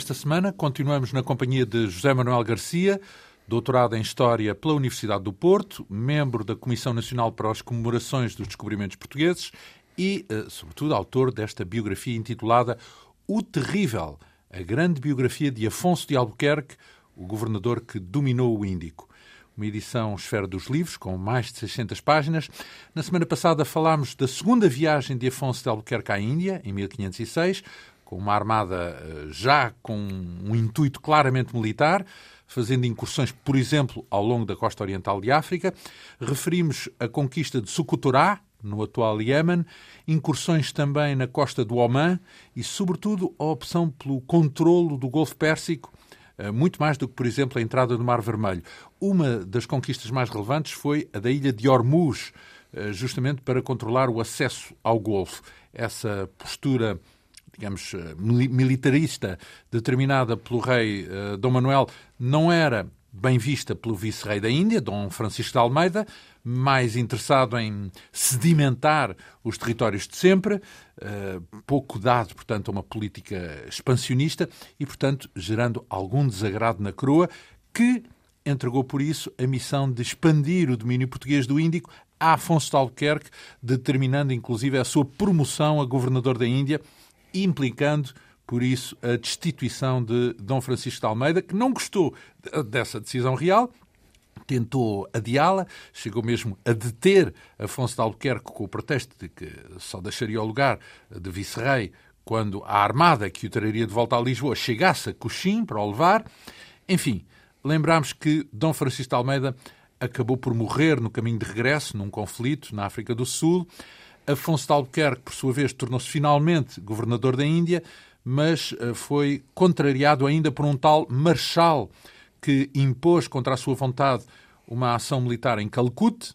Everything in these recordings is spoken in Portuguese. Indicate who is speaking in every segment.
Speaker 1: Esta semana continuamos na companhia de José Manuel Garcia, doutorado em História pela Universidade do Porto, membro da Comissão Nacional para as Comemorações dos Descobrimentos Portugueses e, eh, sobretudo, autor desta biografia intitulada O Terrível, a grande biografia de Afonso de Albuquerque, o governador que dominou o Índico uma edição Esfera dos Livros, com mais de 600 páginas. Na semana passada falámos da segunda viagem de Afonso de Albuquerque à Índia, em 1506, com uma armada eh, já com um intuito claramente militar, fazendo incursões, por exemplo, ao longo da costa oriental de África. Referimos a conquista de Sukuturá, no atual Iémen, incursões também na costa do Oman e, sobretudo, a opção pelo controlo do Golfo Pérsico eh, muito mais do que, por exemplo, a entrada no Mar Vermelho. Uma das conquistas mais relevantes foi a da ilha de Hormuz, eh, justamente para controlar o acesso ao Golfo. Essa postura digamos, eh, militarista determinada pelo rei Dom Manuel não era bem vista pelo vice-rei da Índia, Dom Francisco de Almeida, mais interessado em sedimentar os territórios de sempre, eh, pouco dado, portanto, a uma política expansionista e, portanto, gerando algum desagrado na coroa, que entregou por isso a missão de expandir o domínio português do Índico a Afonso de Albuquerque, determinando inclusive a sua promoção a governador da Índia, implicando por isso, a destituição de Dom Francisco de Almeida, que não gostou dessa decisão real, tentou adiá-la, chegou mesmo a deter Afonso de Albuquerque com o pretexto de que só deixaria o lugar de vice-rei quando a armada que o traria de volta a Lisboa chegasse a Coxim para o levar. Enfim, lembramos que Dom Francisco de Almeida acabou por morrer no caminho de regresso, num conflito na África do Sul. Afonso de Albuquerque, por sua vez, tornou-se finalmente governador da Índia, mas eh, foi contrariado ainda por um tal Marshal que impôs contra a sua vontade uma ação militar em Calcute,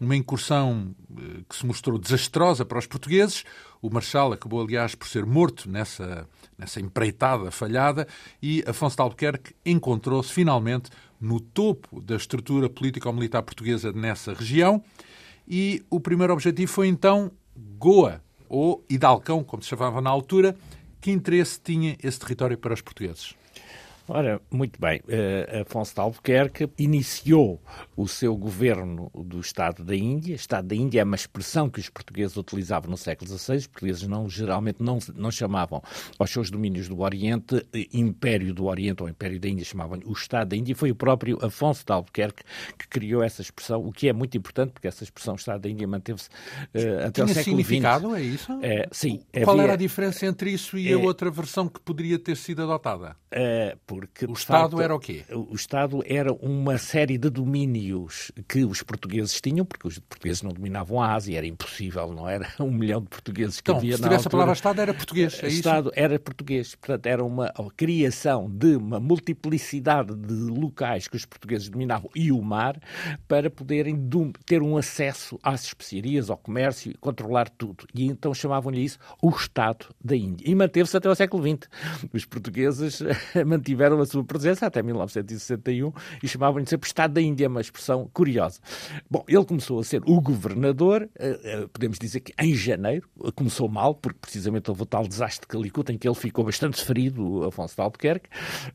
Speaker 1: uma incursão eh, que se mostrou desastrosa para os portugueses. O Marshal acabou, aliás, por ser morto nessa, nessa empreitada falhada e Afonso de Albuquerque encontrou-se finalmente no topo da estrutura político-militar portuguesa nessa região e o primeiro objetivo foi então Goa, ou Hidalcão, como se chamava na altura, que interesse tinha esse território para os portugueses?
Speaker 2: Ora, muito bem. Uh, Afonso de Albuquerque iniciou o seu governo do Estado da Índia. Estado da Índia é uma expressão que os portugueses utilizavam no século XVI. Os portugueses não, geralmente não, não chamavam aos seus domínios do Oriente eh, Império do Oriente ou Império da Índia, chamavam o Estado da Índia. Foi o próprio Afonso de Albuquerque que criou essa expressão, o que é muito importante, porque essa expressão Estado da Índia manteve-se uh, até o século XX.
Speaker 1: significado, é isso?
Speaker 2: É, sim.
Speaker 1: Qual havia... era a diferença entre isso e é... a outra versão que poderia ter sido adotada?
Speaker 2: É, porque,
Speaker 1: o Estado facto, era o quê?
Speaker 2: O Estado era uma série de domínios que os portugueses tinham, porque os portugueses não dominavam a Ásia, era impossível, não era um milhão de portugueses que
Speaker 1: então,
Speaker 2: havia
Speaker 1: se
Speaker 2: na
Speaker 1: tivesse
Speaker 2: altura.
Speaker 1: a palavra Estado, era português, é
Speaker 2: Estado
Speaker 1: isso?
Speaker 2: era português, portanto, era uma criação de uma multiplicidade de locais que os portugueses dominavam e o mar para poderem ter um acesso às especiarias, ao comércio, controlar tudo. E então chamavam-lhe isso o Estado da Índia. E manteve-se até ao século XX. Os portugueses mantiveram a sua presença até 1961 e chamavam-lhe sempre Estado da Índia, uma expressão curiosa. Bom, ele começou a ser o governador, eh, eh, podemos dizer que em janeiro, começou mal, porque precisamente houve o tal desastre de Calicut, em que ele ficou bastante ferido, o Afonso de Albuquerque,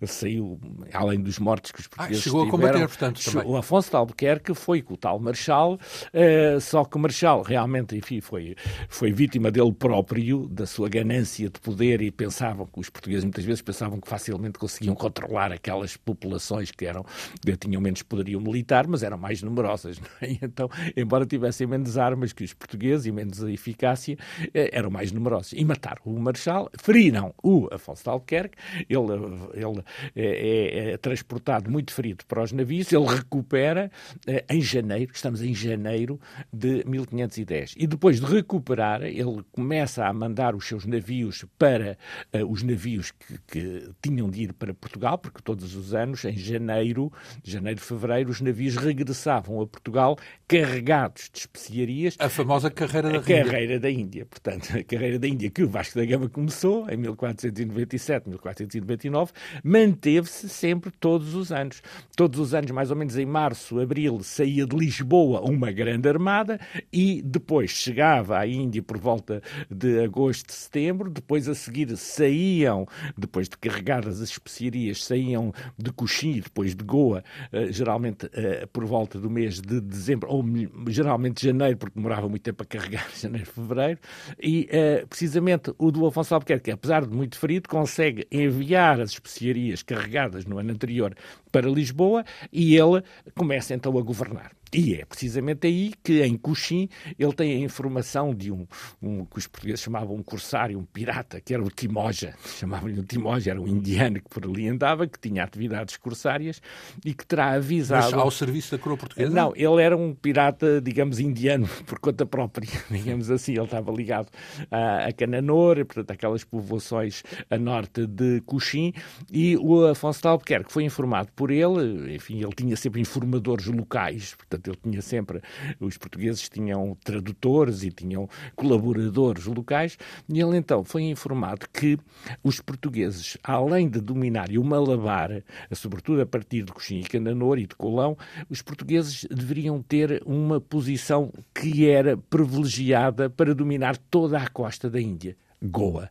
Speaker 2: saiu, além dos mortos que os ah, portugueses ah,
Speaker 1: chegou
Speaker 2: tiveram,
Speaker 1: a combater, portanto, também.
Speaker 2: O Afonso de Albuquerque foi com o tal Marechal, uh, só que o Marechal realmente, enfim, foi, foi vítima dele próprio, da sua ganância de poder e pensavam que os portugueses muitas vezes pensavam que facilmente conseguiam controlar aquelas populações que eram que tinham menos poderio militar, mas eram mais numerosas. É? Então, embora tivessem menos armas que os portugueses e menos eficácia, eh, eram mais numerosos. E mataram o Marechal, feriram o Afonso de Albuquerque, ele, ele é, é, é transportado muito ferido para os navios, ele recupera eh, em janeiro, estamos em janeiro de 1510. E depois de recuperar, ele começa a mandar os seus navios para uh, os navios que, que tinham de ir para Portugal, porque todos os anos, em janeiro, janeiro, fevereiro, os navios regressavam a Portugal carregados de especiarias.
Speaker 1: A famosa carreira da
Speaker 2: a
Speaker 1: Índia.
Speaker 2: carreira da Índia. Portanto, a carreira da Índia que o Vasco da Gama começou em 1497, 1499, manteve-se sempre todos os anos. Todos os anos, mais ou menos em março, abril, saía de Lisboa uma grande armada e depois chegava à Índia por volta de agosto, setembro, depois a seguir saíam, depois de carregadas as especiarias, saíam de Coxim, depois de Goa, eh, geralmente eh, por volta do mês de dezembro, ou geralmente janeiro, porque demorava muito tempo a carregar, janeiro, fevereiro, e eh, precisamente o do Afonso Albuquerque, apesar de muito ferido, consegue enviar as especiarias carregadas no ano anterior para Lisboa e ele começa então a governar. E é precisamente aí que, em Coxim, ele tem a informação de um, um que os portugueses chamavam um corsário, um pirata, que era o Timoja. Chamavam-lhe o Timoja, era um indiano que por ali andava, que tinha atividades corsárias e que terá avisado. Mas
Speaker 1: ao serviço da coroa portuguesa?
Speaker 2: Não, ele era um pirata, digamos, indiano, por conta própria, digamos assim. Ele estava ligado a, a Cananor, portanto, aquelas povoações a norte de Coxim, e o Afonso de Albuquerque foi informado por ele, enfim, ele tinha sempre informadores locais, portanto, Portanto, ele tinha sempre, os portugueses tinham tradutores e tinham colaboradores locais, e ele então foi informado que os portugueses, além de dominarem o Malabar, sobretudo a partir de Coxim e Cananor e de Colão, os portugueses deveriam ter uma posição que era privilegiada para dominar toda a costa da Índia. Goa.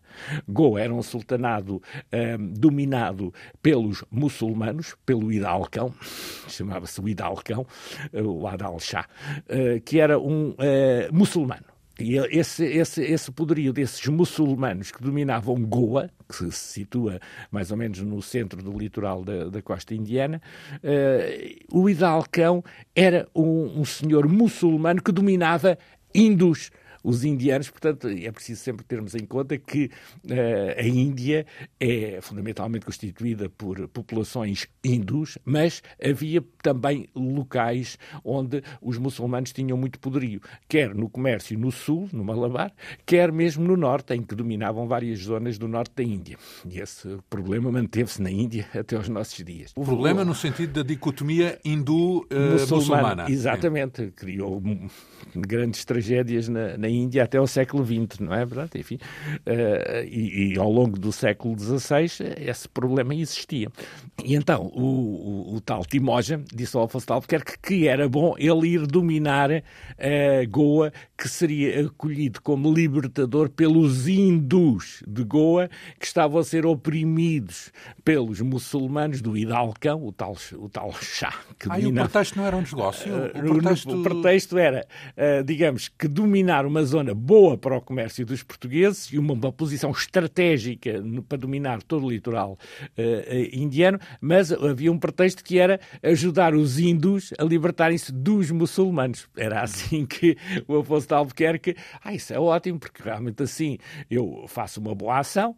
Speaker 2: Goa era um sultanado um, dominado pelos muçulmanos, pelo Hidalcão, chamava-se o Hidalcão, o Adal Shah, uh, que era um uh, muçulmano. E esse, esse, esse poderio desses muçulmanos que dominavam Goa, que se situa mais ou menos no centro do litoral da, da costa indiana, uh, o Hidalcão era um, um senhor muçulmano que dominava hindus os indianos. Portanto, é preciso sempre termos em conta que uh, a Índia é fundamentalmente constituída por populações hindus, mas havia também locais onde os muçulmanos tinham muito poderio, quer no comércio no sul, no Malabar, quer mesmo no norte, em que dominavam várias zonas do norte da Índia. E esse problema manteve-se na Índia até aos nossos dias.
Speaker 1: O problema no sentido da dicotomia hindu-muçulmana.
Speaker 2: Uh, exatamente. É. Criou grandes tragédias na, na Índia até ao século XX, não é verdade? Enfim, uh, e, e, ao longo do século XVI esse problema existia. E então o, o, o tal Timoja disse ao Afonso de Albuquerque que era bom ele ir dominar uh, Goa, que seria acolhido como libertador pelos hindus de Goa, que estavam a ser oprimidos pelos muçulmanos do Hidalcão, o tal, o tal chá.
Speaker 1: Que ah, e o pretexto não era um negócio?
Speaker 2: O pretexto, o pretexto era, uh, digamos, que dominar uma zona boa para o comércio dos portugueses e uma, uma posição estratégica no, para dominar todo o litoral uh, indiano, mas havia um pretexto que era ajudar os índios a libertarem-se dos muçulmanos. Era assim que o Afonso de Albuquerque, ah, isso é ótimo, porque realmente assim eu faço uma boa ação,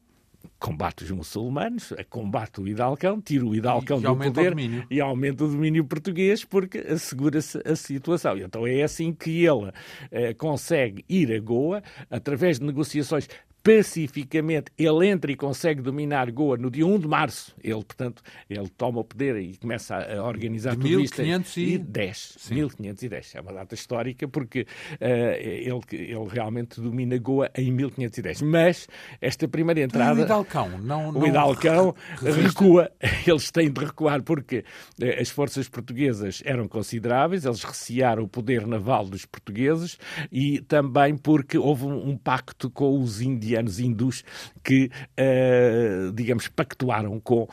Speaker 2: combate os muçulmanos, combate o Hidalcão, tira o Hidalcão e, do poder e aumenta o domínio português porque assegura-se a situação. Então é assim que ele eh, consegue ir a Goa através de negociações pacificamente, ele entra e consegue dominar Goa no dia 1 de março. Ele, portanto, ele toma o poder e começa a organizar tudo
Speaker 1: 1510.
Speaker 2: isto. 1510. É uma data histórica porque uh, ele, ele realmente domina Goa em 1510. Mas esta primeira entrada...
Speaker 1: E o Hidalcão não, não
Speaker 2: O Hidalcão recua. Eles têm de recuar porque uh, as forças portuguesas eram consideráveis, eles recearam o poder naval dos portugueses e também porque houve um, um pacto com os indianos indianos hindus que, uh, digamos, pactuaram com, uh,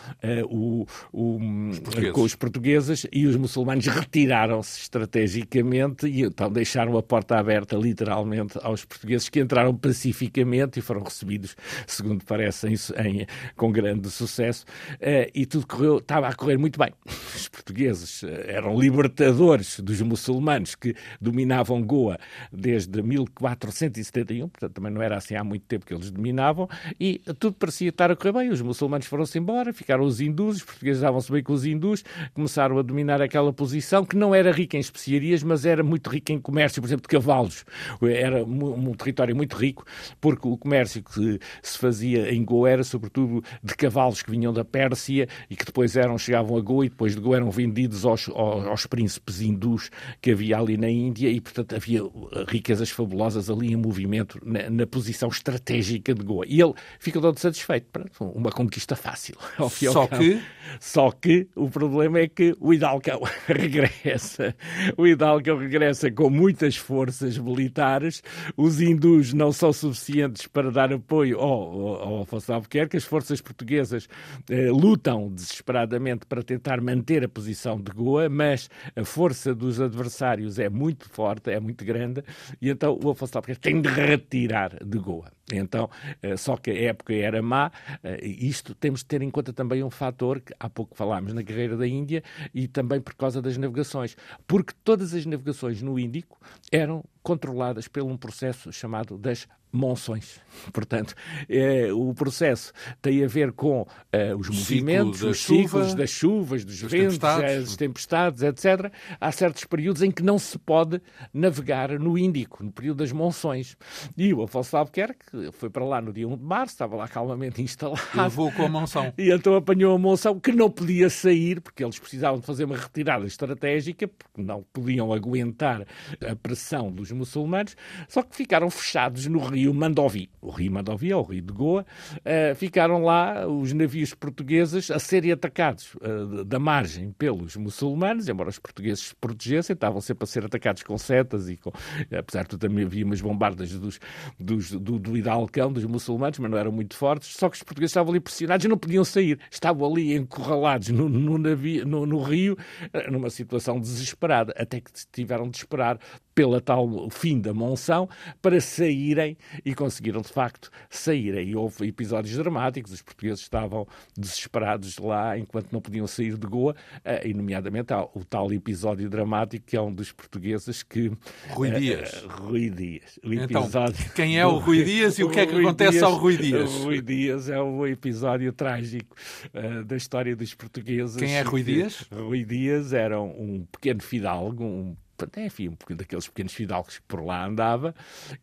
Speaker 2: o, o, os com os portugueses e os muçulmanos retiraram-se estrategicamente e então deixaram a porta aberta, literalmente, aos portugueses que entraram pacificamente e foram recebidos, segundo parece, em, em, com grande sucesso. Uh, e tudo correu, estava a correr muito bem. Os portugueses eram libertadores dos muçulmanos que dominavam Goa desde 1471, portanto também não era assim há muito tempo que eles dominavam, e tudo parecia estar a correr bem. Os muçulmanos foram-se embora, ficaram os hindus, os portugueses davam-se bem com os hindus, começaram a dominar aquela posição que não era rica em especiarias, mas era muito rica em comércio, por exemplo, de cavalos. Era um, um território muito rico, porque o comércio que se fazia em Goa era sobretudo de cavalos que vinham da Pérsia e que depois eram, chegavam a Goa e depois de Goa eram vendidos aos, aos, aos príncipes hindus que havia ali na Índia e, portanto, havia riquezas fabulosas ali em movimento na, na posição estratégica de Goa. E ele fica todo satisfeito. Pronto, uma conquista fácil.
Speaker 1: Só que...
Speaker 2: Só que o problema é que o Hidalgo regressa. O Hidalgo regressa com muitas forças militares. Os hindus não são suficientes para dar apoio ao, ao Afonso Albuquerque. As forças portuguesas eh, lutam desesperadamente para tentar manter a posição de Goa, mas a força dos adversários é muito forte, é muito grande, e então o Afonso Albuquerque tem de retirar de Goa. Então, eh, só que a época era má, eh, isto temos de ter em conta também um fator que há pouco falámos na guerreira da Índia e também por causa das navegações, porque todas as navegações no Índico eram controladas por um processo chamado das monções. Portanto, é, o processo tem a ver com é, os movimentos, os ciclos chuva, das chuvas, dos ventos, tempestades. as tempestades, etc. Há certos períodos em que não se pode navegar no Índico, no período das monções. E o Afonso Albuquerque foi para lá no dia 1 de março, estava lá calmamente instalado. E
Speaker 1: levou com a monção.
Speaker 2: E então apanhou a monção que não podia sair, porque eles precisavam de fazer uma retirada estratégica, porque não podiam aguentar a pressão dos muçulmanos, só que ficaram fechados no rio rio Mandovi. O rio Mandovi é o rio de Goa. Uh, ficaram lá os navios portugueses a serem atacados uh, da margem pelos muçulmanos, embora os portugueses se protegessem, estavam sempre a ser atacados com setas e com, apesar de também havia umas bombardas dos, dos, do, do Hidalcão, dos muçulmanos, mas não eram muito fortes, só que os portugueses estavam ali pressionados e não podiam sair. Estavam ali encurralados no, no, navio, no, no rio, eh, numa situação desesperada, até que tiveram de esperar pela tal fim da monção para saírem e conseguiram de facto sair. E houve episódios dramáticos, os portugueses estavam desesperados lá enquanto não podiam sair de Goa, eh, e nomeadamente há o tal episódio dramático que é um dos portugueses que...
Speaker 1: Rui eh, Dias.
Speaker 2: Uh, Rui Dias.
Speaker 1: Então, episódio quem é o Rui Dias e o, o que é que Rui acontece Dias, ao Rui Dias?
Speaker 2: O Rui Dias é o episódio trágico uh, da história dos portugueses.
Speaker 1: Quem é Rui Dias?
Speaker 2: Rui Dias era um pequeno fidalgo, um enfim, um daqueles pequenos fidalgos que por lá andava,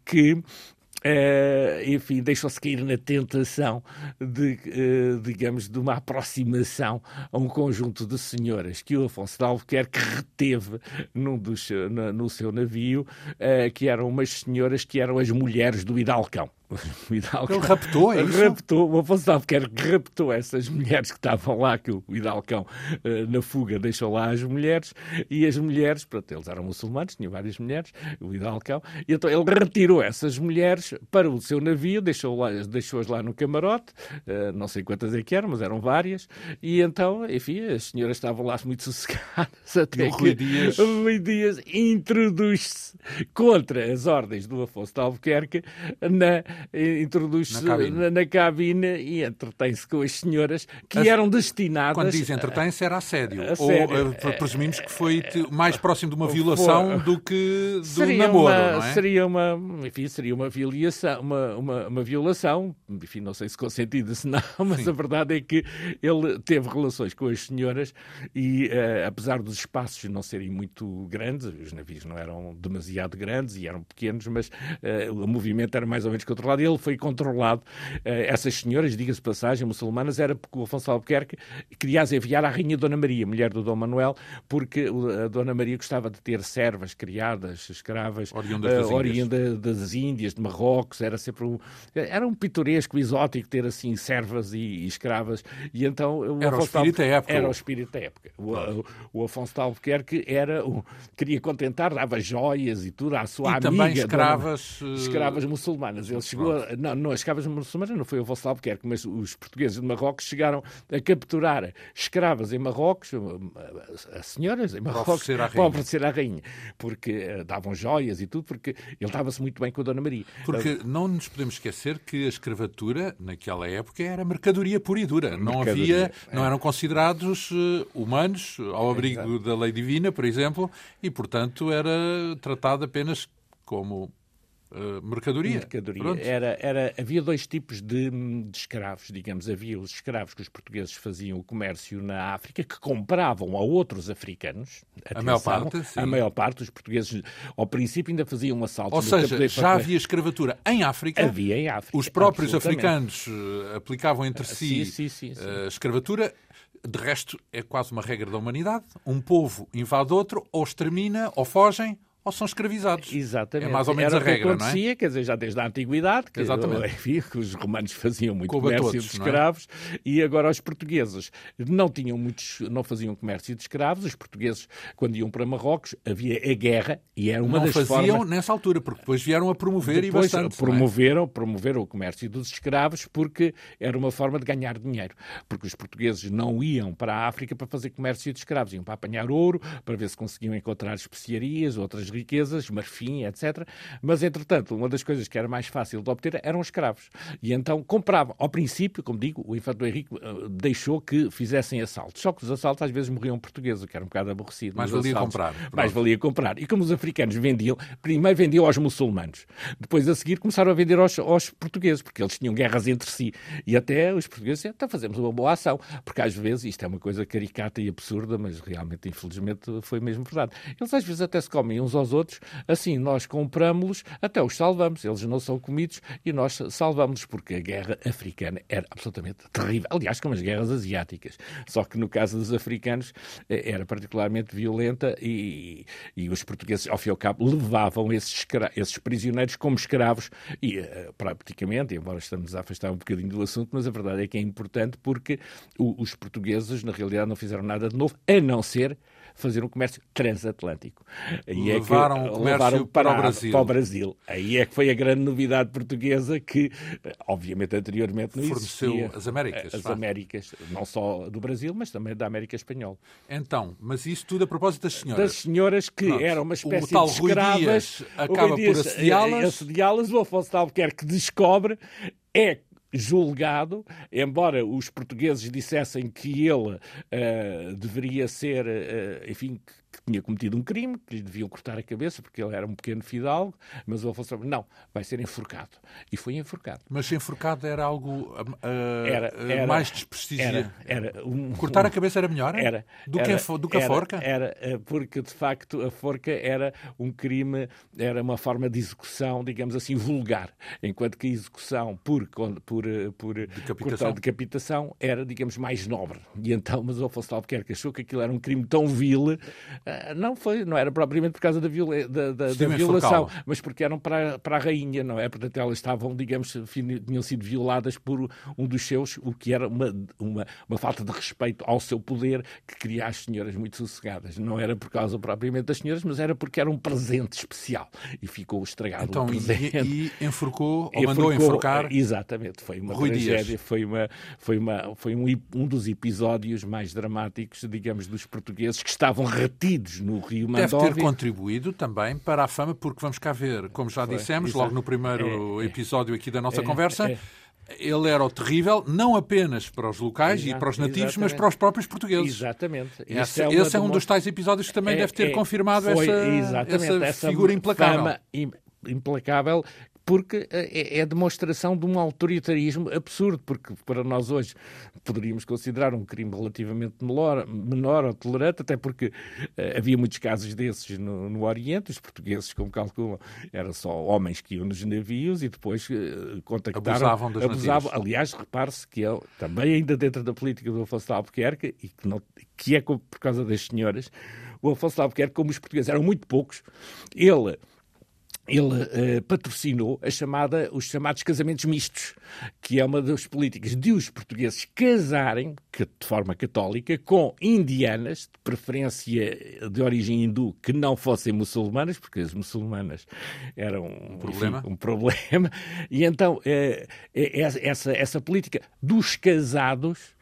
Speaker 2: que Uh, enfim, deixou-se cair na tentação de, uh, digamos, de uma aproximação a um conjunto de senhoras que o Afonso de Albuquerque reteve num dos, no, no seu navio, uh, que eram umas senhoras que eram as mulheres do Hidalcão.
Speaker 1: O Hidalgo Ele raptou, é isso?
Speaker 2: Raptou, o Afonso de Albuquerque raptou essas mulheres que estavam lá, que o Hidalcão, uh, na fuga, deixou lá as mulheres, e as mulheres, pronto, eles eram muçulmanos, tinham várias mulheres, o Hidalcão, e então ele retirou essas mulheres para o seu navio, deixou-as deixou lá no camarote, uh, não sei quantas é que eram, mas eram várias, e então, enfim, as senhoras estavam lá muito sossegadas, até
Speaker 1: e o Rui Dias...
Speaker 2: Rui Dias introduz-se contra as ordens do Afonso de Albuquerque na introduz-se na, na, na, cabine e entretém-se com as senhoras que as, eram destinadas.
Speaker 1: Quando diz entretém-se, era assédio. assédio. Ou uh, presumimos que foi mais próximo de uma violação do que do seria namoro,
Speaker 2: uma,
Speaker 1: não é?
Speaker 2: Seria uma, enfim, seria uma violação, uma, uma, uma violação, enfim, não sei se consentida, se não, mas Sim. a verdade é que ele teve relações com as senhoras e, uh, apesar dos espaços não serem muito grandes, os navios não eram demasiado grandes e eram pequenos, mas uh, o movimento era mais ou menos controlado controlado, ele foi controlado. Uh, essas senhoras, diga-se passagem, muçulmanas, era porque o Afonso Albuquerque queria as enviar à Rainha Dona Maria, mulher do Dom Manuel, porque a Dona Maria gostava de ter servas criadas, escravas,
Speaker 1: oriundas das, uh,
Speaker 2: oriunda das Índias, de Marrocos, era sempre um, era um pitoresco, exótico ter assim servas e, e escravas, e então
Speaker 1: o era Afonso o espírito da época.
Speaker 2: Era o espírito da época. O, o, o Afonso de Albuquerque era, o, queria contentar, dava joias e tudo à sua
Speaker 1: e
Speaker 2: amiga.
Speaker 1: também escravas...
Speaker 2: Dona, escravas muçulmanas. Ele chegou a, não, não, as escravas muçulmanas não foi o Afonso Albuquerque, mas os portugueses de Marrocos chegaram a capturar escravas em Marrocos, as senhoras em Marrocos, para oferecer à rainha, porque uh, davam joias e tudo, porque ele dava-se muito bem com a Dona Maria.
Speaker 1: Porque uh, não nos podemos esquecer que a escravatura, naquela época, era mercadoria pura e dura. Não havia, é. não eram considerados uh, humanos ao abrigo Exato. da lei divina, por exemplo, e, portanto, era tratado apenas como Uh, mercadoria.
Speaker 2: mercadoria. Era, era, havia dois tipos de, de, escravos, digamos. Havia os escravos que os portugueses faziam o comércio na África, que compravam a outros africanos.
Speaker 1: Atenção, a maior parte, sim.
Speaker 2: A maior parte, os portugueses, ao princípio, ainda faziam um assalto.
Speaker 1: Ou seja, já havia escravatura em África.
Speaker 2: Havia em África.
Speaker 1: Os próprios africanos uh, aplicavam entre si sim, sim, sim, uh, escravatura. De resto, é quase uma regra da humanidade. Um povo invade outro, ou extermina, ou fogem, ou são escravizados.
Speaker 2: Exatamente.
Speaker 1: É mais ou menos
Speaker 2: Era
Speaker 1: a regra,
Speaker 2: não é? quer dizer, já desde a antiguidade, que. Enfim, que os romanos faziam muito comércio todos, de escravos é? e agora os portugueses não tinham muitos, não faziam comércio de escravos. Os portugueses, quando iam para Marrocos, havia a guerra e era uma
Speaker 1: não
Speaker 2: das
Speaker 1: faziam
Speaker 2: formas...
Speaker 1: nessa altura, porque depois vieram a promover
Speaker 2: depois
Speaker 1: e bastante.
Speaker 2: Promoveram,
Speaker 1: é?
Speaker 2: promoveram o comércio dos escravos porque era uma forma de ganhar dinheiro. Porque os portugueses não iam para a África para fazer comércio de escravos, iam para apanhar ouro, para ver se conseguiam encontrar especiarias, outras riquezas, marfim fim, etc. Mas, entretanto, uma das coisas que era mais fácil de obter eram os escravos. E então compravam. Ao princípio, como digo, o infante Henrique uh, deixou que fizessem assaltos. Só que os assaltos às vezes morriam portugueses, o que era um bocado aborrecido.
Speaker 1: Mais valia
Speaker 2: assaltos,
Speaker 1: comprar.
Speaker 2: Mais valia comprar. E como os africanos vendiam, primeiro vendiam aos muçulmanos. Depois, a seguir, começaram a vender aos, aos portugueses, porque eles tinham guerras entre si. E até os portugueses, então fazemos uma boa ação. Porque às vezes, isto é uma coisa caricata e absurda, mas realmente, infelizmente, foi mesmo verdade. Eles às vezes até se comem uns aos outros, assim, nós compramos-los, até os salvamos. Eles não são comidos e nós salvamos-los, porque a guerra africana era absolutamente terrível. Aliás, como as guerras asiáticas. Só que no caso dos africanos eh, era particularmente violenta e, e os portugueses, ao fim e ao cabo, levavam esses, esses prisioneiros como escravos e uh, praticamente, embora estamos a afastar um bocadinho do assunto, mas a verdade é que é importante porque os portugueses, na realidade, não fizeram nada de novo, a não ser fazer um comércio transatlântico.
Speaker 1: Aí levaram é que, o comércio levaram para, para, o Brasil.
Speaker 2: para o Brasil. Aí é que foi a grande novidade portuguesa que, obviamente, anteriormente não
Speaker 1: Forneceu
Speaker 2: existia.
Speaker 1: as Américas.
Speaker 2: As Américas, não só do Brasil, mas também da América Espanhola.
Speaker 1: Então, mas isso tudo a propósito das senhoras.
Speaker 2: Das senhoras que Pronto. eram uma espécie
Speaker 1: o tal
Speaker 2: de escravas.
Speaker 1: acaba por assediá-las.
Speaker 2: Assediá-las, o Afonso de Albuquerque descobre, é julgado, embora os portugueses dissessem que ele uh, deveria ser, uh, enfim, que tinha cometido um crime, que lhe deviam cortar a cabeça, porque ele era um pequeno fidalgo, mas o Afonso não, vai ser enforcado. E foi enforcado.
Speaker 1: Mas enforcado era algo uh, era, era, mais desprestigia.
Speaker 2: Era, era um,
Speaker 1: Cortar
Speaker 2: um,
Speaker 1: a cabeça era melhor?
Speaker 2: Era.
Speaker 1: Do,
Speaker 2: era,
Speaker 1: que, do que a forca?
Speaker 2: Era, porque de facto a forca era um crime, era uma forma de execução, digamos assim, vulgar, enquanto que a execução por, por, por
Speaker 1: decapitação.
Speaker 2: decapitação era, digamos, mais nobre. E então, mas o Afonso Albuquerque achou que aquilo era um crime tão vil ah, não foi, não era propriamente por causa da, viola, da, da, da violação, mas porque eram para, para a rainha, não é? Portanto, elas estavam, digamos, tinham sido violadas por um dos seus, o que era uma, uma, uma falta de respeito ao seu poder que queria as senhoras muito sossegadas. Não era por causa propriamente das senhoras, mas era porque era um presente especial e ficou estragado
Speaker 1: então,
Speaker 2: o presente.
Speaker 1: E, e enforcou, ou mandou enforcar.
Speaker 2: Exatamente, foi uma Rui tragédia, Dias. foi, uma, foi, uma, foi um, um dos episódios mais dramáticos, digamos, dos portugueses que estavam retidos no Rio
Speaker 1: Mandóvia. Deve ter contribuído também para a fama, porque vamos cá ver, como já dissemos, logo no primeiro é, é, episódio aqui da nossa é, conversa, é. ele era o terrível, não apenas para os locais Exato, e para os nativos, exatamente. mas para os próprios portugueses.
Speaker 2: Exatamente.
Speaker 1: Esse, é, esse é, um dos tais episódios que também deve ter confirmado foi, essa, essa, essa, figura implacável.
Speaker 2: Fama implacável porque é, é, é demonstração de um autoritarismo absurdo, porque para nós hoje poderíamos considerar um crime relativamente menor, menor ou tolerante, até porque uh, havia muitos casos desses no, no, Oriente, os portugueses, como calculam, eram só homens que iam nos navios e depois uh, contactaram...
Speaker 1: Abusavam dos
Speaker 2: abusavam. Aliás, repare-se que ele, também ainda dentro da política do Afonso de Albuquerque, e que, não, que é por causa das senhoras, o Afonso de Albuquerque, como os portugueses eram muito poucos, ele ele uh, patrocinou a chamada, os chamados casamentos mistos, que é uma das políticas de os portugueses casarem, que, de forma católica, com indianas, de preferência de origem hindu, que não fossem muçulmanas, porque as muçulmanas eram um problema. Enfim, um problema. E então, uh, essa, essa política dos casados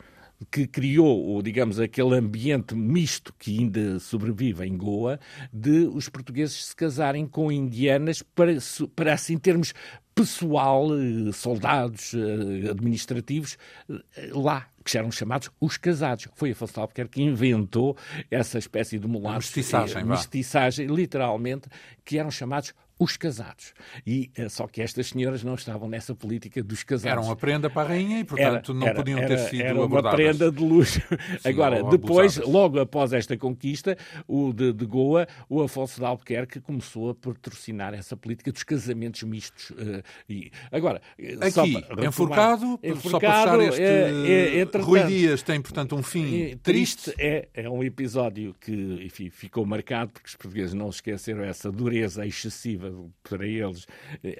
Speaker 2: que criou, digamos, aquele ambiente misto que ainda sobrevive em Goa, de os portugueses se casarem com indianas para, para assim termos pessoal, eh, soldados eh, administrativos eh, lá, que eram chamados os casados. Foi Afonso Albuquerque que inventou essa espécie de mulatos.
Speaker 1: Mestiçagem,
Speaker 2: mestiçagem, literalmente, que eram chamados os casados. E uh, só que estas senhoras não estavam nessa política dos casados.
Speaker 1: Era uma prenda para a rainha e, portanto, era, não era, podiam ter sido
Speaker 2: era
Speaker 1: abordadas.
Speaker 2: uma prenda de luxo. Sim, Agora, depois, abusadas. logo após esta conquista, o de, de, Goa, o Afonso de Albuquerque começou a patrocinar essa política dos casamentos mistos. Uh, e, agora,
Speaker 1: aqui, enforcado, enforcado, só para fechar este é, é, Rui Dias tem, portanto, um fim triste.
Speaker 2: É, é um episódio que enfim, ficou marcado porque os portugueses não esqueceram essa dureza excessiva para eles,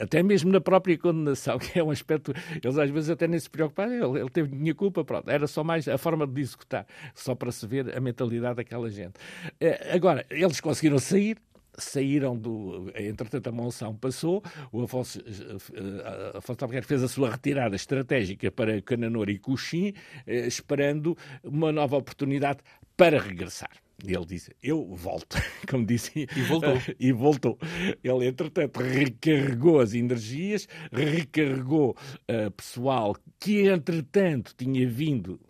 Speaker 2: até mesmo na própria condenação, que é um aspecto, eles às vezes até nem se preocuparam, ele, ele teve minha culpa, pronto, era só mais a forma de executar, só para se ver a mentalidade daquela gente. Eh, agora, eles conseguiram sair, saíram do. Entretanto, a monção passou, o Afonso, uh, Afonso Albuquerque fez a sua retirada estratégica para Cananor e Coxim, uh, esperando uma nova oportunidade para regressar. E ele disse: Eu volto, como disse.
Speaker 1: E voltou.
Speaker 2: e voltou. Ele, entretanto, recarregou as energias, recarregou uh, pessoal que, entretanto, tinha vindo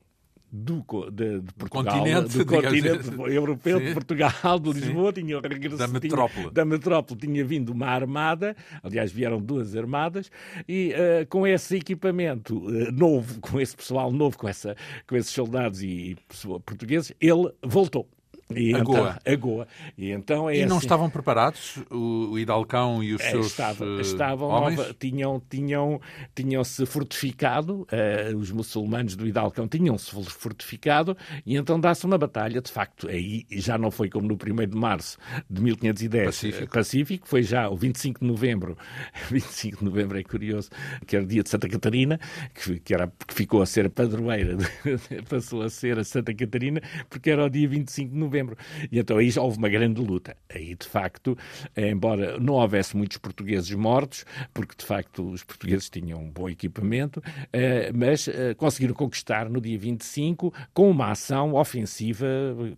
Speaker 2: do, de, de Portugal,
Speaker 1: continente,
Speaker 2: do continente europeu, Sim. de Portugal, de Lisboa, Sim. tinha regressado
Speaker 1: da metrópole.
Speaker 2: Tinha, da metrópole tinha vindo uma armada, aliás, vieram duas armadas, e uh, com esse equipamento uh, novo, com esse pessoal novo, com, essa, com esses soldados e, e portugueses, ele voltou.
Speaker 1: E a
Speaker 2: então,
Speaker 1: Goa.
Speaker 2: A Goa. E, então é
Speaker 1: e não
Speaker 2: assim,
Speaker 1: estavam preparados o, o Hidalcão e os é, seus estava, uh, estavam homens? Nova,
Speaker 2: tinham, tinham, tinham-se fortificado, uh, os muçulmanos do Hidalcão tinham-se fortificado, e então dá-se uma batalha, de facto, aí já não foi como no 1 de março de 1510 Pacífico. Pacífico, foi já o 25 de novembro, 25 de novembro é curioso, que era dia de Santa Catarina, que, que, era, que ficou a ser a padroeira, passou a ser a Santa Catarina, porque era o dia 25 de novembro novembro. E então aí houve uma grande luta. Aí, de facto, embora não houvesse muitos portugueses mortos, porque de facto os portugueses tinham um bom equipamento, eh, mas eh, conseguiram conquistar no dia 25 com uma ação ofensiva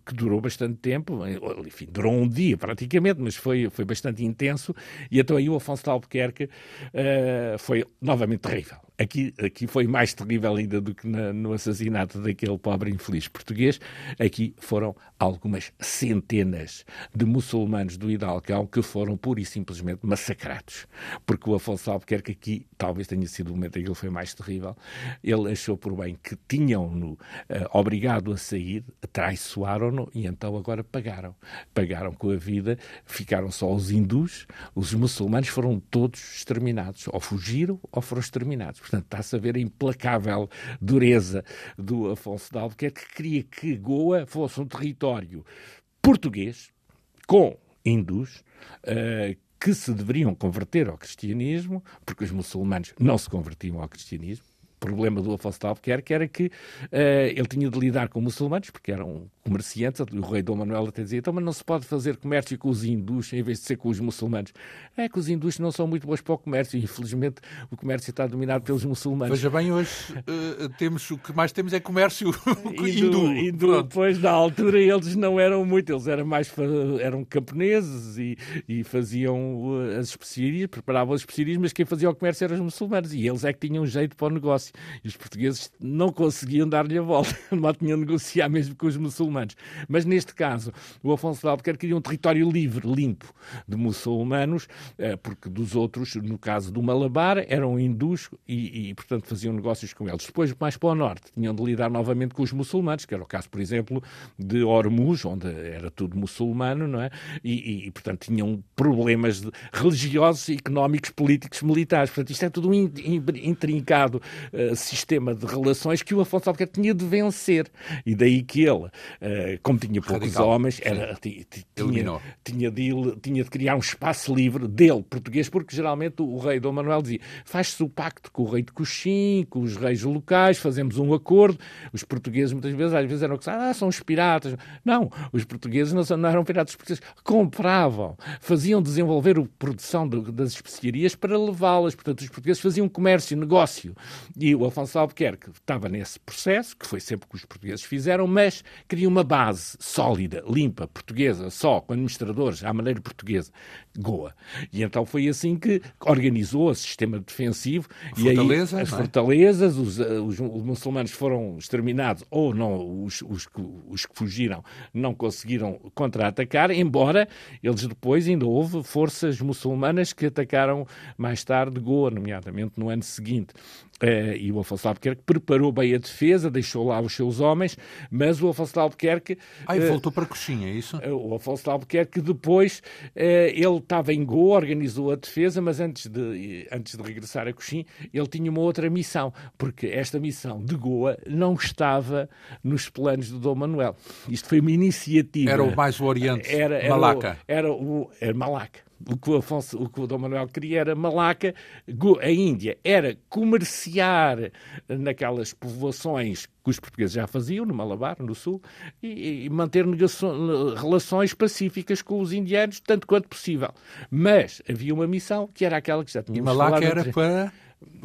Speaker 2: que durou bastante tempo, eh, enfim, durou um dia praticamente, mas foi, foi bastante intenso. E então aí o Afonso de Albuquerque foi novamente terrível. Aqui, aqui foi mais terrível ainda do que na, no assassinato daquele pobre infeliz português. Aqui foram algumas centenas de muçulmanos do Hidalgão que foram pura e simplesmente massacrados. Porque o Afonso Albuquerque aqui talvez tenha sido o momento em que ele foi mais terrível. Ele achou por bem que tinham-no uh, obrigado a sair, traiçoaram-no e então agora pagaram. Pagaram com a vida, ficaram só os hindus, os muçulmanos foram todos exterminados. Ou fugiram ou foram exterminados. Portanto, está-se a ver a implacável dureza do Afonso de Albuquerque, que queria que Goa fosse um território português, com hindus, uh, que se deveriam converter ao cristianismo, porque os muçulmanos não se convertiam ao cristianismo. Problema do Afonso de Albuquerque era que uh, ele tinha de lidar com muçulmanos, porque eram comerciantes, o rei Dom Manuel até dizia, então, mas não se pode fazer comércio com os hindus em vez de ser com os muçulmanos. É que os hindus não são muito bons para o comércio e, infelizmente, o comércio está dominado pelos muçulmanos.
Speaker 1: Veja bem, hoje uh, temos, o que mais temos é comércio hindu.
Speaker 2: hindu depois, na altura, eles não eram muito, eles eram mais, eram camponeses e, e faziam uh, as especiarias, preparavam as especiarias, mas quem fazia o comércio eram os muçulmanos e eles é que tinham jeito para o negócio. E os portugueses não conseguiam dar-lhe a volta, não tinham de negociar mesmo com os muçulmanos. Mas neste caso, o Afonso de Albuquerque queria um território livre, limpo de muçulmanos, eh, porque dos outros, no caso do Malabar, eram hindus e, e, portanto, faziam negócios com eles. Depois, mais para o norte, tinham de lidar novamente com os muçulmanos, que era o caso, por exemplo, de Hormuz, onde era tudo muçulmano, não é? E, e portanto, tinham problemas religiosos, económicos, políticos, militares. Portanto, isto é tudo intrincado uh, sistema de relações que o Afonso Albuquerque tinha de vencer. E daí que ele, uh, eh, como tinha poucos Radical. homens, era, tinha, tinha, de, tinha de criar um espaço livre dele, português, porque geralmente o rei Dom Manuel dizia faz-se o pacto com o rei de Coxim, com os reis locais, fazemos um acordo. Os portugueses muitas vezes, às vezes eram que ah, são os piratas. Não, os portugueses não, não eram piratas, os portugueses compravam, faziam desenvolver a produção de, das especiarias para levá-las. Portanto, os portugueses faziam comércio, negócio. E E o Afonso Albuquerque estava nesse processo, que foi sempre o que os portugueses fizeram, mas queria uma base sólida, limpa, portuguesa, só, com administradores, à maneira portuguesa, Goa. E então foi assim que organizou o sistema defensivo.
Speaker 1: Fortaleza,
Speaker 2: e aí, as
Speaker 1: é?
Speaker 2: fortalezas, os, eh, os, os, muçulmanos foram exterminados, ou não, os, os, os que fugiram não conseguiram contra-atacar, embora eles depois ainda houve forças muçulmanas que atacaram mais tarde Goa, nomeadamente no ano seguinte. Uh, e o Afonso Albuquerque preparou bem a defesa, deixou lá os seus homens, mas o Afonso Albuquerque...
Speaker 1: Ah, e uh, voltou para Coxinha, é isso?
Speaker 2: Uh, o Afonso Albuquerque depois, ele estava em Goa, organizou a defesa, mas antes de, antes de regressar a Coxim, ele tinha uma outra missão, porque esta missão de Goa não estava nos planos do Dom Manuel. Isto foi uma iniciativa...
Speaker 1: Era o mais o Oriente,
Speaker 2: era, era
Speaker 1: Malaca.
Speaker 2: O, era o... Era Malaca. O que o, Afonso, o que o Dom Manuel queria era Malaca, a Índia era comerciar naquelas povoações que os portugueses já faziam, no Malabar, no Sul, e, e manter relações pacíficas com os indianos, tanto quanto possível. Mas havia uma missão que era aquela que já tínhamos
Speaker 1: Malaca
Speaker 2: falado.
Speaker 1: era para...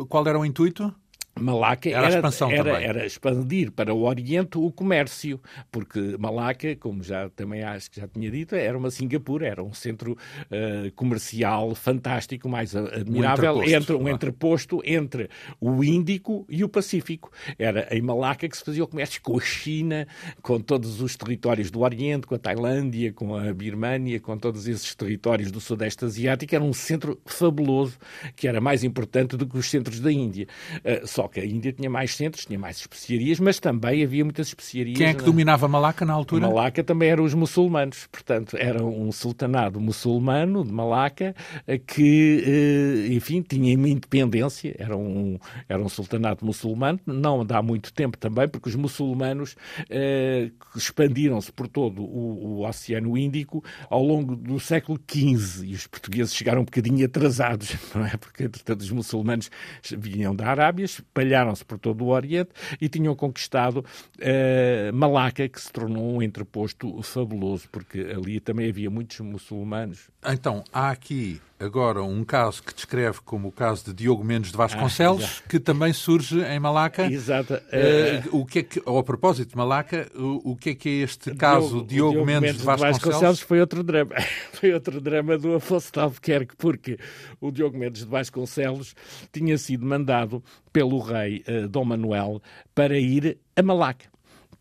Speaker 1: Qual era o intuito?
Speaker 2: Malaca
Speaker 1: era,
Speaker 2: era,
Speaker 1: expansão
Speaker 2: era, era expandir para o Oriente o comércio, porque Malaca, como já também acho que já tinha dito, era uma Singapura, era um centro uh, comercial fantástico, mais admirável,
Speaker 1: um
Speaker 2: entre um entreposto entre o Índico e o Pacífico. Era em Malaca que se fazia o comércio com a China, com todos os territórios do Oriente, com a Tailândia, com a Birmânia, com todos esses territórios do Sudeste Asiático. Era um centro fabuloso, que era mais importante do que os centros da Índia. Uh, só só que a Índia tinha mais centros, tinha mais especiarias, mas também havia muitas especiarias.
Speaker 1: Quem é que
Speaker 2: na...
Speaker 1: dominava Malaca na altura?
Speaker 2: Malaca também eram os muçulmanos, portanto, era um sultanado muçulmano de Malaca eh, que, eh, enfim, tinha uma independência, era um, era um sultanato muçulmano, não dá muito tempo também, porque os muçulmanos eh, expandiram-se por todo o, o, Oceano Índico ao longo do século XV e os portugueses chegaram um bocadinho atrasados, não é? Porque, entretanto, os muçulmanos vinham da Arábia, espalharam-se por todo o Oriente e tinham conquistado uh, Malaca, que se tornou um entreposto fabuloso, porque ali também havia muitos muçulmanos.
Speaker 1: Então, há aqui agora um caso que descreve como o caso de Diogo Mendes de Vasconcelos, ah, que também surge em Malaca.
Speaker 2: Exato.
Speaker 1: Uh, o que é que, ou a propósito de Malaca, o, o que é que é este caso Diogo, Diogo, Diogo Mendes, Mendes, de Vasconcelos? De Vasconcelos
Speaker 2: foi outro drama. foi outro drama do Afonso de Albuquerque, porque o Diogo Mendes de Vasconcelos tinha sido mandado pelo rei uh, Dom Manuel para ir a Malaca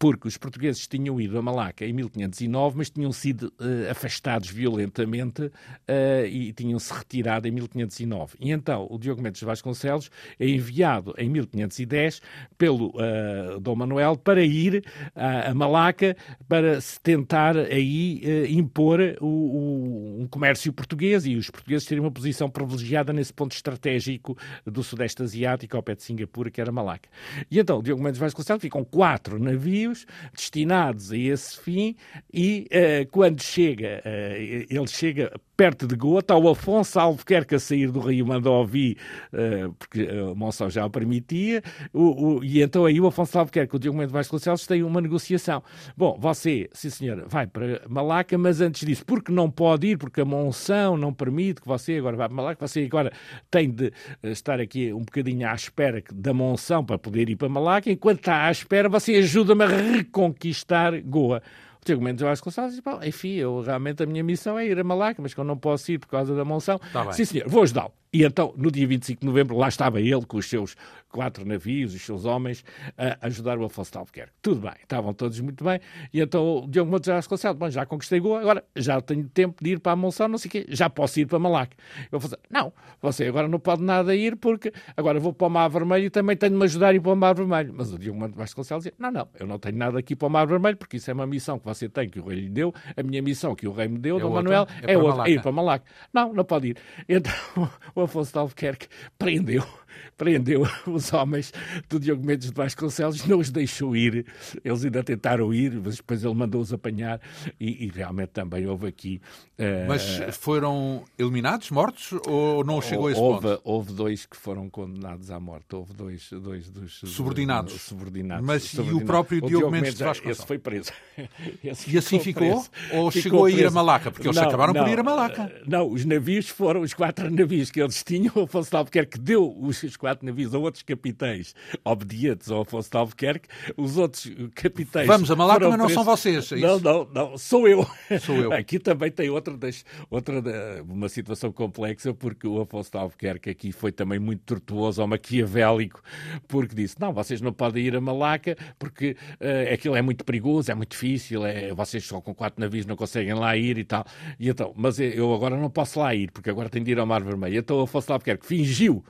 Speaker 2: porque os portugueses tinham ido a Malaca em 1509, mas tinham sido uh, afastados violentamente uh, e tinham-se retirado em 1509. E então o Diogo Mendes Vasconcelos é enviado em 1510 pelo uh, Dom Manuel para ir a Malaca para se tentar aí impor o, o, um comércio português e os portugueses terem uma posição privilegiada nesse ponto estratégico do Sudeste Asiático, ao pé de Singapura, que era Malaca. E então o Diogo Mendes Vasconcelos ficam quatro navios destinados a esse fim e uh, quando chega, uh, ele chega perto de Goa, está o Afonso Albuquerque a sair do Rio Mandovi, uh, porque a Monção já o permitia, o, o, e então aí o Afonso Albuquerque, o Diogo Mendes Vasconcelos, tem uma negociação. Bom, você, sim senhora, vai para Malaca, mas antes disso, porque não pode ir, porque a Monção não permite que você agora vá para Malaca, você agora tem de estar aqui um bocadinho à espera da Monção para poder ir para Malaca, enquanto está à espera, você ajuda-me a reconquistar Goa. O Tiago Mendes Vasconcelos disse, enfim, eu, realmente a minha missão é ir a Malaca, mas que eu não posso ir por causa da monção.
Speaker 1: Tá
Speaker 2: Sim, senhor, vou ajudá-lo. E então, no dia 25 de novembro, lá estava ele com os seus quatro navios, os seus homens, a ajudar o Afonso de Albuquerque. Tudo bem, estavam todos muito bem. E então o Diogo Montes já Vasconcelos, bom, já conquistei Goa, agora já tenho tempo de ir para a Monção, não sei o quê, já posso ir para Malaca. Eu falei, não, você agora não pode nada ir porque agora vou para o Mar Vermelho e também tenho de me ajudar a ir para o Mar Vermelho. Mas o Diogo Montes Vasconcelos dizia, não, não, eu não tenho nada aqui para o Mar Vermelho porque isso é uma missão que você tem, que o rei lhe deu, a minha missão que o rei me deu, é Dom Manuel, é, é, outra, é ir para Malaca. Não, não pode ir. Então o Afonso de Albuquerque prendeu prendeu os homens do Diogo Mendes de Vasconcelos, não os deixou ir. Eles ainda tentaram ir, mas depois ele mandou-os apanhar e, e, realmente também houve aqui.
Speaker 1: Uh, mas foram eliminados, mortos, ou não chegou a esse
Speaker 2: houve,
Speaker 1: ponto?
Speaker 2: Houve dois que foram condenados à morte. Houve dois, dois dos
Speaker 1: subordinados.
Speaker 2: subordinados
Speaker 1: mas
Speaker 2: subordinados.
Speaker 1: e o próprio o Diogo, Diogo Mendes, de Vasconcelos?
Speaker 2: Esse foi preso.
Speaker 1: Esse e assim ficou?
Speaker 2: Preso.
Speaker 1: Ou
Speaker 2: ficou
Speaker 1: chegou
Speaker 2: preso.
Speaker 1: a ir a Malaca? Porque eles
Speaker 2: não,
Speaker 1: acabaram
Speaker 2: não,
Speaker 1: por ir a Malaca.
Speaker 2: Não, os navios foram, os quatro navios que ele portugueses tinham, o Afonso Albuquerque deu os quatro navios a outros capitães obedientes ao Afonso de Albuquerque, os outros capitães...
Speaker 1: Vamos, a Malaca, mas não são vocês,
Speaker 2: é Não, não, não, sou eu.
Speaker 1: Sou eu.
Speaker 2: Aqui também tem outra, das, outra uma situação complexa, porque o Afonso de Albuquerque aqui foi também muito tortuoso ao maquiavélico, porque disse, não, vocês não podem ir a Malaca, porque uh, aquilo é muito perigoso, é muito difícil, é, vocês só com quatro navios não conseguem lá ir e tal. E então, mas eu agora não posso lá ir, porque agora tenho de ir ao Mar Vermelho. Então o Afonso de Albuquerque fingiu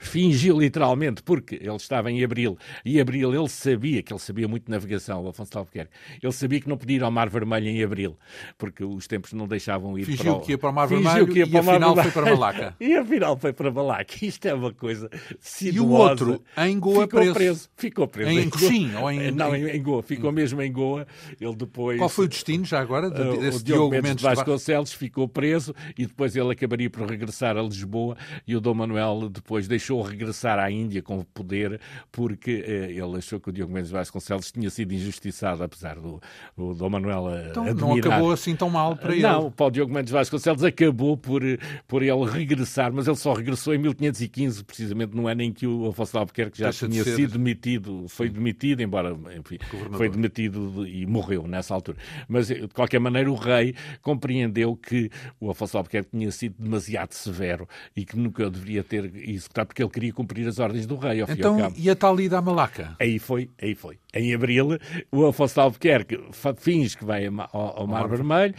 Speaker 2: fingiu literalmente, porque ele estava em Abril, e Abril ele sabia, que ele sabia muito de navegação, o Afonso de Albuquerque, ele sabia que não podia ir ao Mar Vermelho em Abril, porque os tempos não deixavam ir
Speaker 1: fingiu
Speaker 2: para
Speaker 1: o... que ia para o Mar Vermelho e afinal foi para Malaca.
Speaker 2: e afinal foi para Malaca. Isto é uma coisa sinuosa.
Speaker 1: E o outro, em Goa,
Speaker 2: ficou
Speaker 1: preso.
Speaker 2: preso. Ficou preso.
Speaker 1: Em, em Coxim? Ou em...
Speaker 2: Não, em, em Goa. Ficou mesmo em Goa. Ele depois...
Speaker 1: Qual foi o destino, já agora,
Speaker 2: de,
Speaker 1: desse
Speaker 2: o Diogo Mendes de Vasconcelos ficou preso e depois ele acabaria por regressar a Lisboa e o Dom Manuel depois deixou regressar à Índia com poder, porque eh, ele achou que o Diogo Mendes Vasconcelos tinha sido injustiçado, apesar do, do Dom Manuel
Speaker 1: então,
Speaker 2: admirar.
Speaker 1: não acabou assim tão mal para ele.
Speaker 2: Não, para o Diogo Mendes Vasconcelos acabou por, por ele regressar, mas ele só regressou em 1515, precisamente no ano em que o Afonso de Albuquerque já Deixa tinha de sido demitido, foi demitido, embora enfim, foi demitido e morreu nessa altura. Mas, de qualquer maneira, o rei compreendeu que o Afonso de Albuquerque tinha sido demasiado severo e que nunca deveria ter executado, porque ele queria cumprir as ordens do rei.
Speaker 1: então, e a tal ida à Malaca?
Speaker 2: Aí foi, aí foi. Em abril, o Afonso de Albuquerque finge que vai ao, ao Mar Vermelho,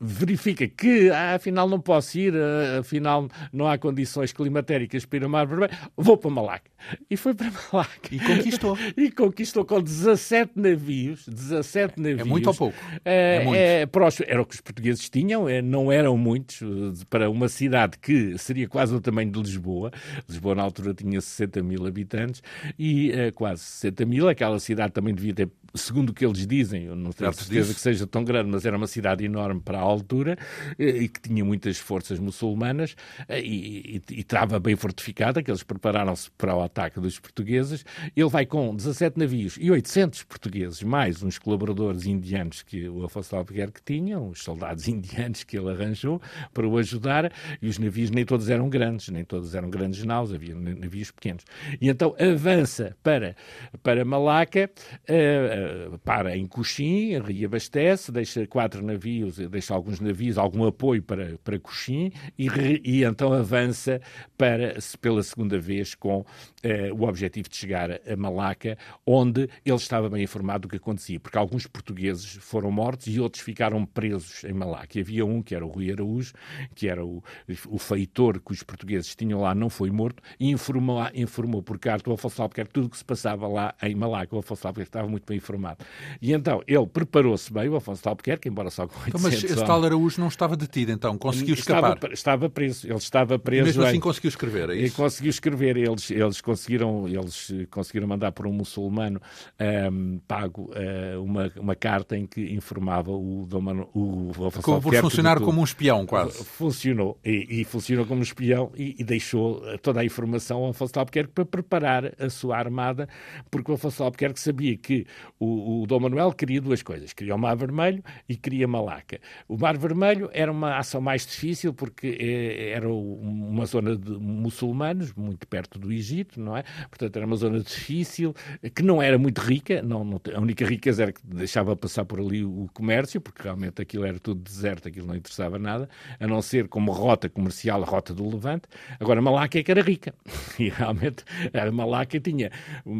Speaker 2: verifica que ah, afinal não posso ir, ah, afinal não há condições climatéricas para ir ao Mar Vermelho, vou para Malaca. E foi para Malaca.
Speaker 1: E conquistou.
Speaker 2: e conquistou com 17 navios, 17 navios. É
Speaker 1: muito ou pouco?
Speaker 2: É,
Speaker 1: é muito.
Speaker 2: É, era o que os portugueses tinham, é, não eram muitos, para uma cidade que seria quase o tamanho de Lisboa. Lisboa na altura tinha 60 mil habitantes e uh, quase 60 mil. Aquela cidade também devia ter, segundo o que eles dizem, eu não tenho certeza disso. que seja tão grande, mas era uma cidade enorme para a altura uh, e que tinha muitas forças muçulmanas uh, e, e, e estava bem fortificada, que eles prepararam-se para o ataque dos portugueses. Ele vai com 17 navios e 800 portugueses, mais uns colaboradores indianos que o Afonso Albuquerque tinha, uns soldados indianos que ele arranjou para o ajudar, e os navios nem todos eram grandes, nem todos eram grandes naus, havia navios pequenos. E então avança para, para Malaca, uh, para em Coxim, reabastece, deixa quatro navios, deixa alguns navios, algum apoio para, para Coxim e, re, e então avança para, pela segunda vez com uh, o objetivo de chegar a Malaca, onde ele estava bem informado do que acontecia, porque alguns portugueses foram mortos e outros ficaram presos em Malaca. E havia um que era o Rui Araújo, que era o, o feitor que os portugueses tinham lá, não foi morto, e informou, informou por carta o Afonso Albuquerque tudo o que se passava lá em Malaca. O Afonso Albuquerque estava muito bem informado. E então ele preparou-se bem, o Afonso Albuquerque, embora só com 800 então,
Speaker 1: Mas esse tal Araújo não estava detido, então? Conseguiu escapar?
Speaker 2: Estava, estava preso. Ele estava preso.
Speaker 1: E mesmo assim em... conseguiu escrever, é isso?
Speaker 2: Ele conseguiu escrever. Eles, eles, conseguiram, eles conseguiram mandar por um muçulmano um, ehm, pago uh, uma, uma carta em que informava o, Dom o Afonso
Speaker 1: Acabou por funcionar como um espião, quase.
Speaker 2: Funcionou. E, e funcionou como um espião e, e deixou toda a informação ao Afonso Albuquerque para preparar a sua armada, porque o Afonso Albuquerque sabia que o, o Dom Manuel queria duas coisas. Queria o Mar Vermelho e queria Malaca. O Mar Vermelho era uma ação mais difícil porque eh, era uma zona de muçulmanos, muito perto do Egito, não é? Portanto, era uma zona difícil, que não era muito rica, não, não, a única riqueza era que deixava passar por ali o comércio, porque realmente aquilo era tudo deserto, aquilo não interessava nada, a não ser como rota comercial, a rota do Levante. Agora, Malaca é que era rica. E realmente a Malaca tinha,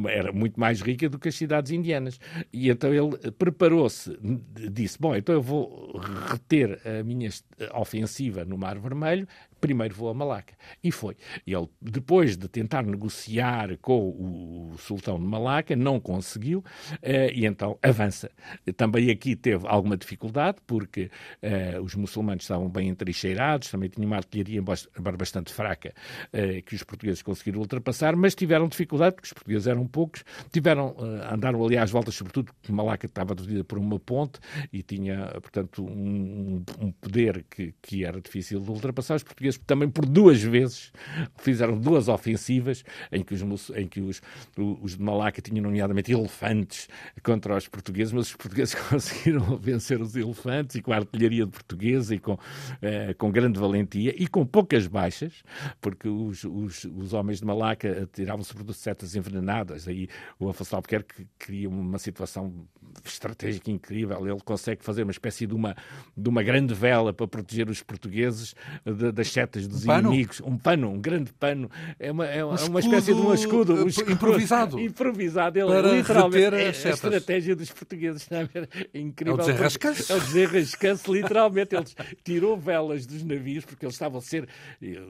Speaker 2: era muito mais rica do que as cidades indianas. E então ele preparou-se, disse: Bom, então eu vou reter a minha ofensiva no Mar Vermelho, primeiro vou a Malaca. E foi. Ele, depois de tentar negociar com o, sultão de Malaca, não conseguiu eh, e então avança. Também aqui teve alguma dificuldade, porque eh, os muçulmanos estavam bem entrincheirados, também tinham uma artilharia bastante fraca eh, que os portugueses conseguiram ultrapassar, mas tiveram dificuldade, porque os portugueses eram poucos, tiveram, andaram ali às voltas, sobretudo porque Malaca estava dividida por uma ponte e tinha, portanto, um, um poder que, que era difícil de ultrapassar. Os portugueses também por duas vezes fizeram duas ofensivas em que os, em que os, os de Malaca tinham, nomeadamente, elefantes contra os portugueses, mas os portugueses conseguiram vencer os elefantes e com a artilharia portuguesa e com, eh, com grande valentia e com poucas baixas, porque os, os, os homens de Malaca tiravam-se por setas envenenadas. Aí o Afonso Albuquerque cria uma situação estratégica incrível. Ele consegue fazer uma espécie de uma, de uma grande vela para proteger os portugueses de, das setas dos um inimigos. Um pano, um grande pano. É uma, é uma, um uma espécie de um escudo, um escudo
Speaker 1: improvisado.
Speaker 2: improvisado. Ele,
Speaker 1: para literalmente
Speaker 2: é
Speaker 1: a
Speaker 2: estratégia dos portugueses. É incrível. É
Speaker 1: o desenrascanço.
Speaker 2: É o desenrascanço, literalmente. Ele tirou velas dos navios porque eles estavam a ser.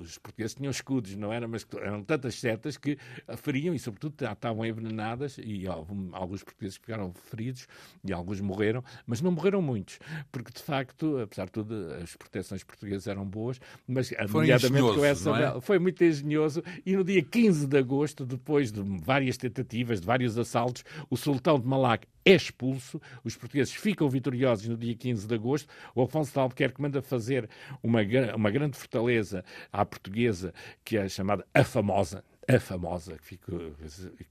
Speaker 2: Os portugueses tinham escudos, não era? Mas eram tantas setas que feriam e, sobretudo, estavam envenenadas e alguns portugueses ficaram feridos e alguns morreram, mas não morreram muitos, porque de facto, apesar de tudo, as proteções portuguesas eram boas, mas nomeadamente com essa é? foi muito engenhoso e no dia 15 de agosto, depois de várias tentativas, de vários assaltos, o sultão de Malac é expulso, os portugueses ficam vitoriosos no dia 15 de agosto, o Afonso de Albuquerque manda fazer uma, uma grande fortaleza à portuguesa, que é chamada a famosa, a famosa, que, ficou,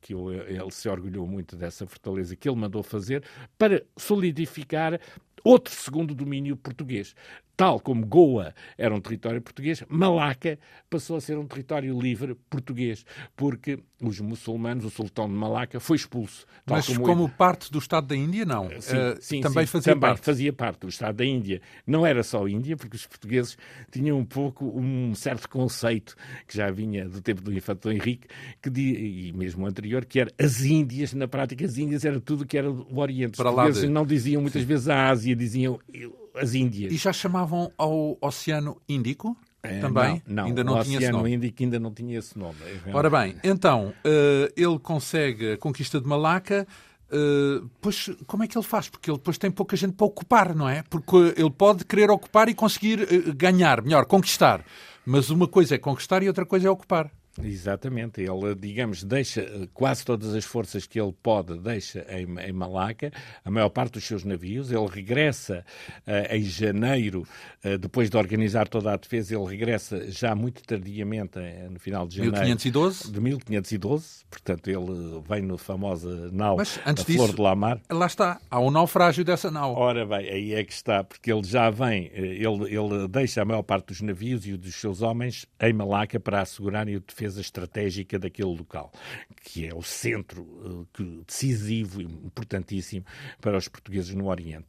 Speaker 2: que ele se orgulhou muito dessa fortaleza que ele mandou fazer, para solidificar outro segundo domínio português tal como Goa era um território português, Malaca passou a ser um território livre português, porque os muçulmanos, o sultão de Malaca, foi expulso.
Speaker 1: Mas como, como parte do Estado da Índia, não.
Speaker 2: Sim, uh, sim,
Speaker 1: também
Speaker 2: sim,
Speaker 1: fazia
Speaker 2: também
Speaker 1: parte.
Speaker 2: fazia parte do Estado da Índia. Não era só Índia, porque os portugueses tinham um pouco um certo conceito que já vinha do tempo do infante Henrique, que, e mesmo anterior, que era as Índias, na prática as Índias era tudo que era o Oriente. Os Para portugueses de... não diziam muitas vezes a Ásia, diziam as Índias.
Speaker 1: E já chamavam ao Oceano Índico? É, também?
Speaker 2: Não, não,
Speaker 1: ainda
Speaker 2: não
Speaker 1: o
Speaker 2: tinha
Speaker 1: Oceano
Speaker 2: Índico ainda não tinha esse nome.
Speaker 1: É Ora bem, então, uh, ele consegue a conquista de Malaca. Uh, pois como é que ele faz? Porque ele depois tem pouca gente para ocupar, não é? Porque ele pode querer ocupar e conseguir uh, ganhar, melhor, conquistar. Mas uma coisa é conquistar e outra coisa é ocupar.
Speaker 2: Exatamente, ele, digamos, deixa eh, quase todas as forças que ele pode, deixa em, em Malaca, a maior parte dos seus navios. Ele regressa uh, em janeiro, uh, depois de organizar toda a defesa, ele regressa já muito tardiamente, uh, no final de janeiro.
Speaker 1: 1512?
Speaker 2: De 1512, portanto, ele vem no famosa nau, Mas, antes disso, Flor de Lamar.
Speaker 1: Lá está, há um naufrágio dessa nau.
Speaker 2: Ora bem, aí é que está, porque ele já vem, ele, ele deixa a maior parte dos navios e dos seus homens em Malaca para assegurarem a defesa defesa estratégica daquele local, que é o centro uh, decisivo e importantíssimo para os portugueses no Oriente.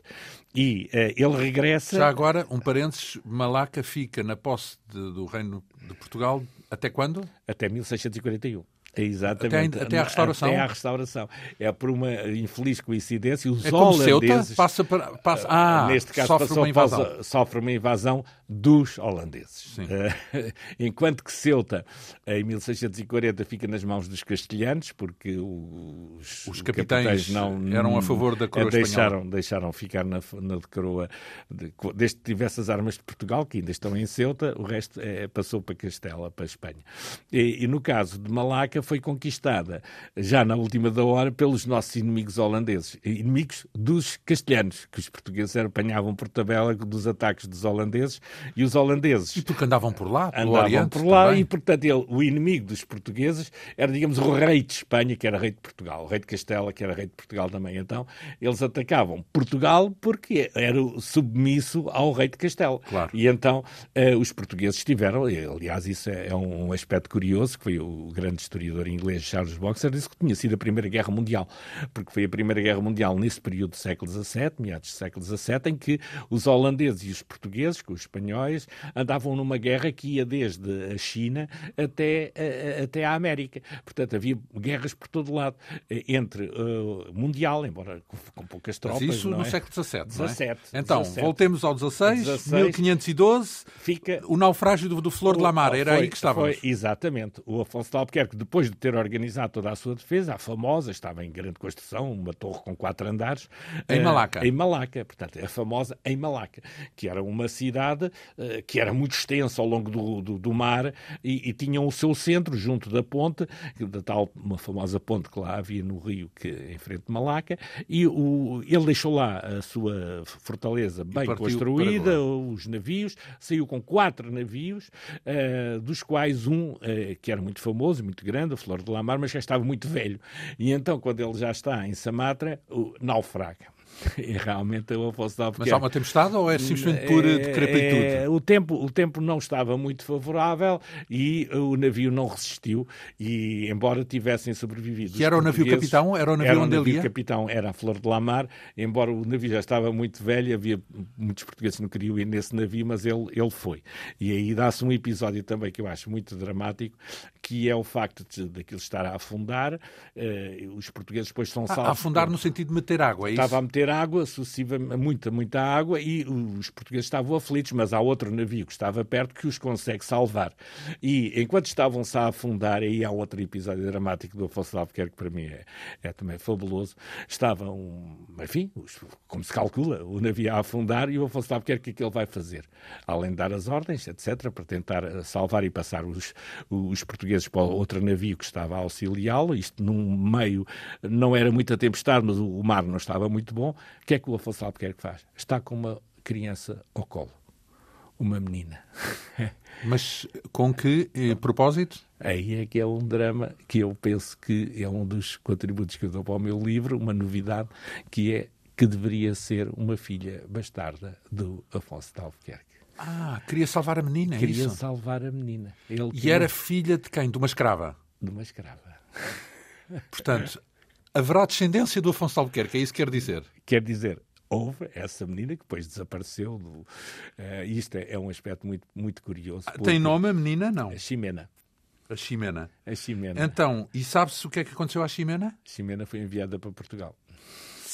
Speaker 2: E uh, ele regressa.
Speaker 1: Já agora, um parênteses: Malaca fica na posse de, do Reino de Portugal até quando?
Speaker 2: Até 1641. Exatamente.
Speaker 1: Até, até à restauração.
Speaker 2: Até à restauração. É por uma infeliz coincidência, os
Speaker 1: é
Speaker 2: holandeses...
Speaker 1: Ceuta passa para... Passa, ah, neste caso, sofre uma invasão.
Speaker 2: sofre uma invasão dos holandeses. Uh, enquanto que Ceuta, em 1640, fica nas mãos dos castelhanos, porque os,
Speaker 1: os capitães, capitães, não, eram a favor da coroa
Speaker 2: deixaram,
Speaker 1: espanhola.
Speaker 2: Deixaram ficar na, na de coroa, de, desde que tivesse as armas de Portugal, que ainda estão em Ceuta, o resto é, passou para Castela, para Espanha. E, e no caso de Malaca, foi conquistada já na última da hora pelos nossos inimigos holandeses, inimigos dos castelhanos, que os portugueses apanhavam por tabela dos ataques dos holandeses e os holandeses.
Speaker 1: E porque andavam por lá,
Speaker 2: pelo andavam
Speaker 1: Oriente,
Speaker 2: por lá
Speaker 1: também.
Speaker 2: e, portanto, ele, o inimigo dos portugueses era, digamos, o rei de Espanha, que era rei de Portugal, o rei de Castela, que era rei de Portugal também. Então, eles atacavam Portugal porque era submisso ao rei de Castela.
Speaker 1: Claro.
Speaker 2: E então eh, os portugueses tiveram, aliás, isso é, é um aspecto curioso, que foi o grande historiador inglês Charles Boxer disse que tinha sido a Primeira Guerra Mundial, porque foi a Primeira Guerra Mundial nesse período do século XVII, meados do século XVII, em que os holandeses e os portugueses, com os espanhóis, andavam numa guerra que ia desde a China até, a, até a América. Portanto, havia guerras por todo lado, entre uh, mundial, embora com, com poucas tropas.
Speaker 1: Mas isso
Speaker 2: no
Speaker 1: é? século XVII, não é?
Speaker 2: 17,
Speaker 1: então,
Speaker 2: 17.
Speaker 1: voltemos ao 16, 16 1512,
Speaker 2: fica...
Speaker 1: o naufrágio do, do Flor de Lamar, era
Speaker 2: foi,
Speaker 1: aí que estávamos.
Speaker 2: Foi, exatamente. O Afonso de Albuquerque, depois de ter organizado toda a sua defesa, a famosa, estava em grande construção, uma torre com quatro andares.
Speaker 1: Em Malaca.
Speaker 2: Uh, em Malaca, portanto, a famosa em Malaca, que era uma cidade que era muito extensa ao longo do, do, do mar e, e tinham o seu centro junto da ponte, da tal uma famosa ponte que lá havia no rio, que em frente de Malaca, e o, ele deixou lá a sua fortaleza bem construída, os navios, saiu com quatro navios, uh, dos quais um uh, que era muito famoso, muito grande, a Flor de Lamar, mas já estava muito velho. E então, quando ele já está em Samatra, o naufraga. E realmente o Afonso de Albuquerque...
Speaker 1: Mas há uma tempestade ou é simplesmente por é, decrepitude? É,
Speaker 2: o, tempo, o tempo não estava muito favorável e o navio não resistiu e, embora tivessem sobrevivido...
Speaker 1: Que era o navio capitão? Era o navio
Speaker 2: era
Speaker 1: onde
Speaker 2: ele
Speaker 1: ia?
Speaker 2: capitão era a Flor de Lamar, embora o navio já estava muito velho, havia muitos portugueses que não queriam ir nesse navio, mas ele, ele foi. E aí dá-se um episódio também que eu acho muito dramático, que é o facto de daquilo estar a afundar, uh, os portugueses depois são salvos...
Speaker 1: A afundar no sentido de meter água, é
Speaker 2: isso? Estava a meter água, sucessiva, muita, muita água, e os portugueses estavam aflitos, mas há outro navio que estava perto que os consegue salvar. E enquanto estavam-se a afundar, aí há outro episódio dramático do Afonso de Albuquerque, que para mim é, é também fabuloso, estavam, enfim, como se calcula, o navio a afundar e o Afonso de Albuquerque o que é ele vai fazer? Além de dar as ordens, etc., para tentar salvar e passar os, os portugueses para outro navio que estava a auxiliá-lo, isto num meio, não era muita tempestade, mas o mar não estava muito bom, o que é que o Afonso Albuquerque faz? Está com uma criança ao colo. Uma menina.
Speaker 1: Mas com que eh, propósito?
Speaker 2: Aí é que é um drama que eu penso que é um dos contributos que eu dou para o meu livro, uma novidade, que é que deveria ser uma filha bastarda do Afonso de Albuquerque.
Speaker 1: Ah, queria salvar a menina,
Speaker 2: é Queria
Speaker 1: isso?
Speaker 2: salvar a menina.
Speaker 1: Ele e era filha de quem? De uma escrava?
Speaker 2: De uma escrava.
Speaker 1: Portanto, haverá descendência do Afonso Albuquerque, é isso que quer dizer?
Speaker 2: Quer dizer, houve essa menina que depois desapareceu. Do, uh, isto é, é, um aspecto muito, muito curioso.
Speaker 1: Ah, tem nome a menina? Não.
Speaker 2: A Ximena.
Speaker 1: A Ximena.
Speaker 2: A Ximena.
Speaker 1: Então, e sabe-se o que é que aconteceu à Ximena? A
Speaker 2: Ximena foi enviada para Portugal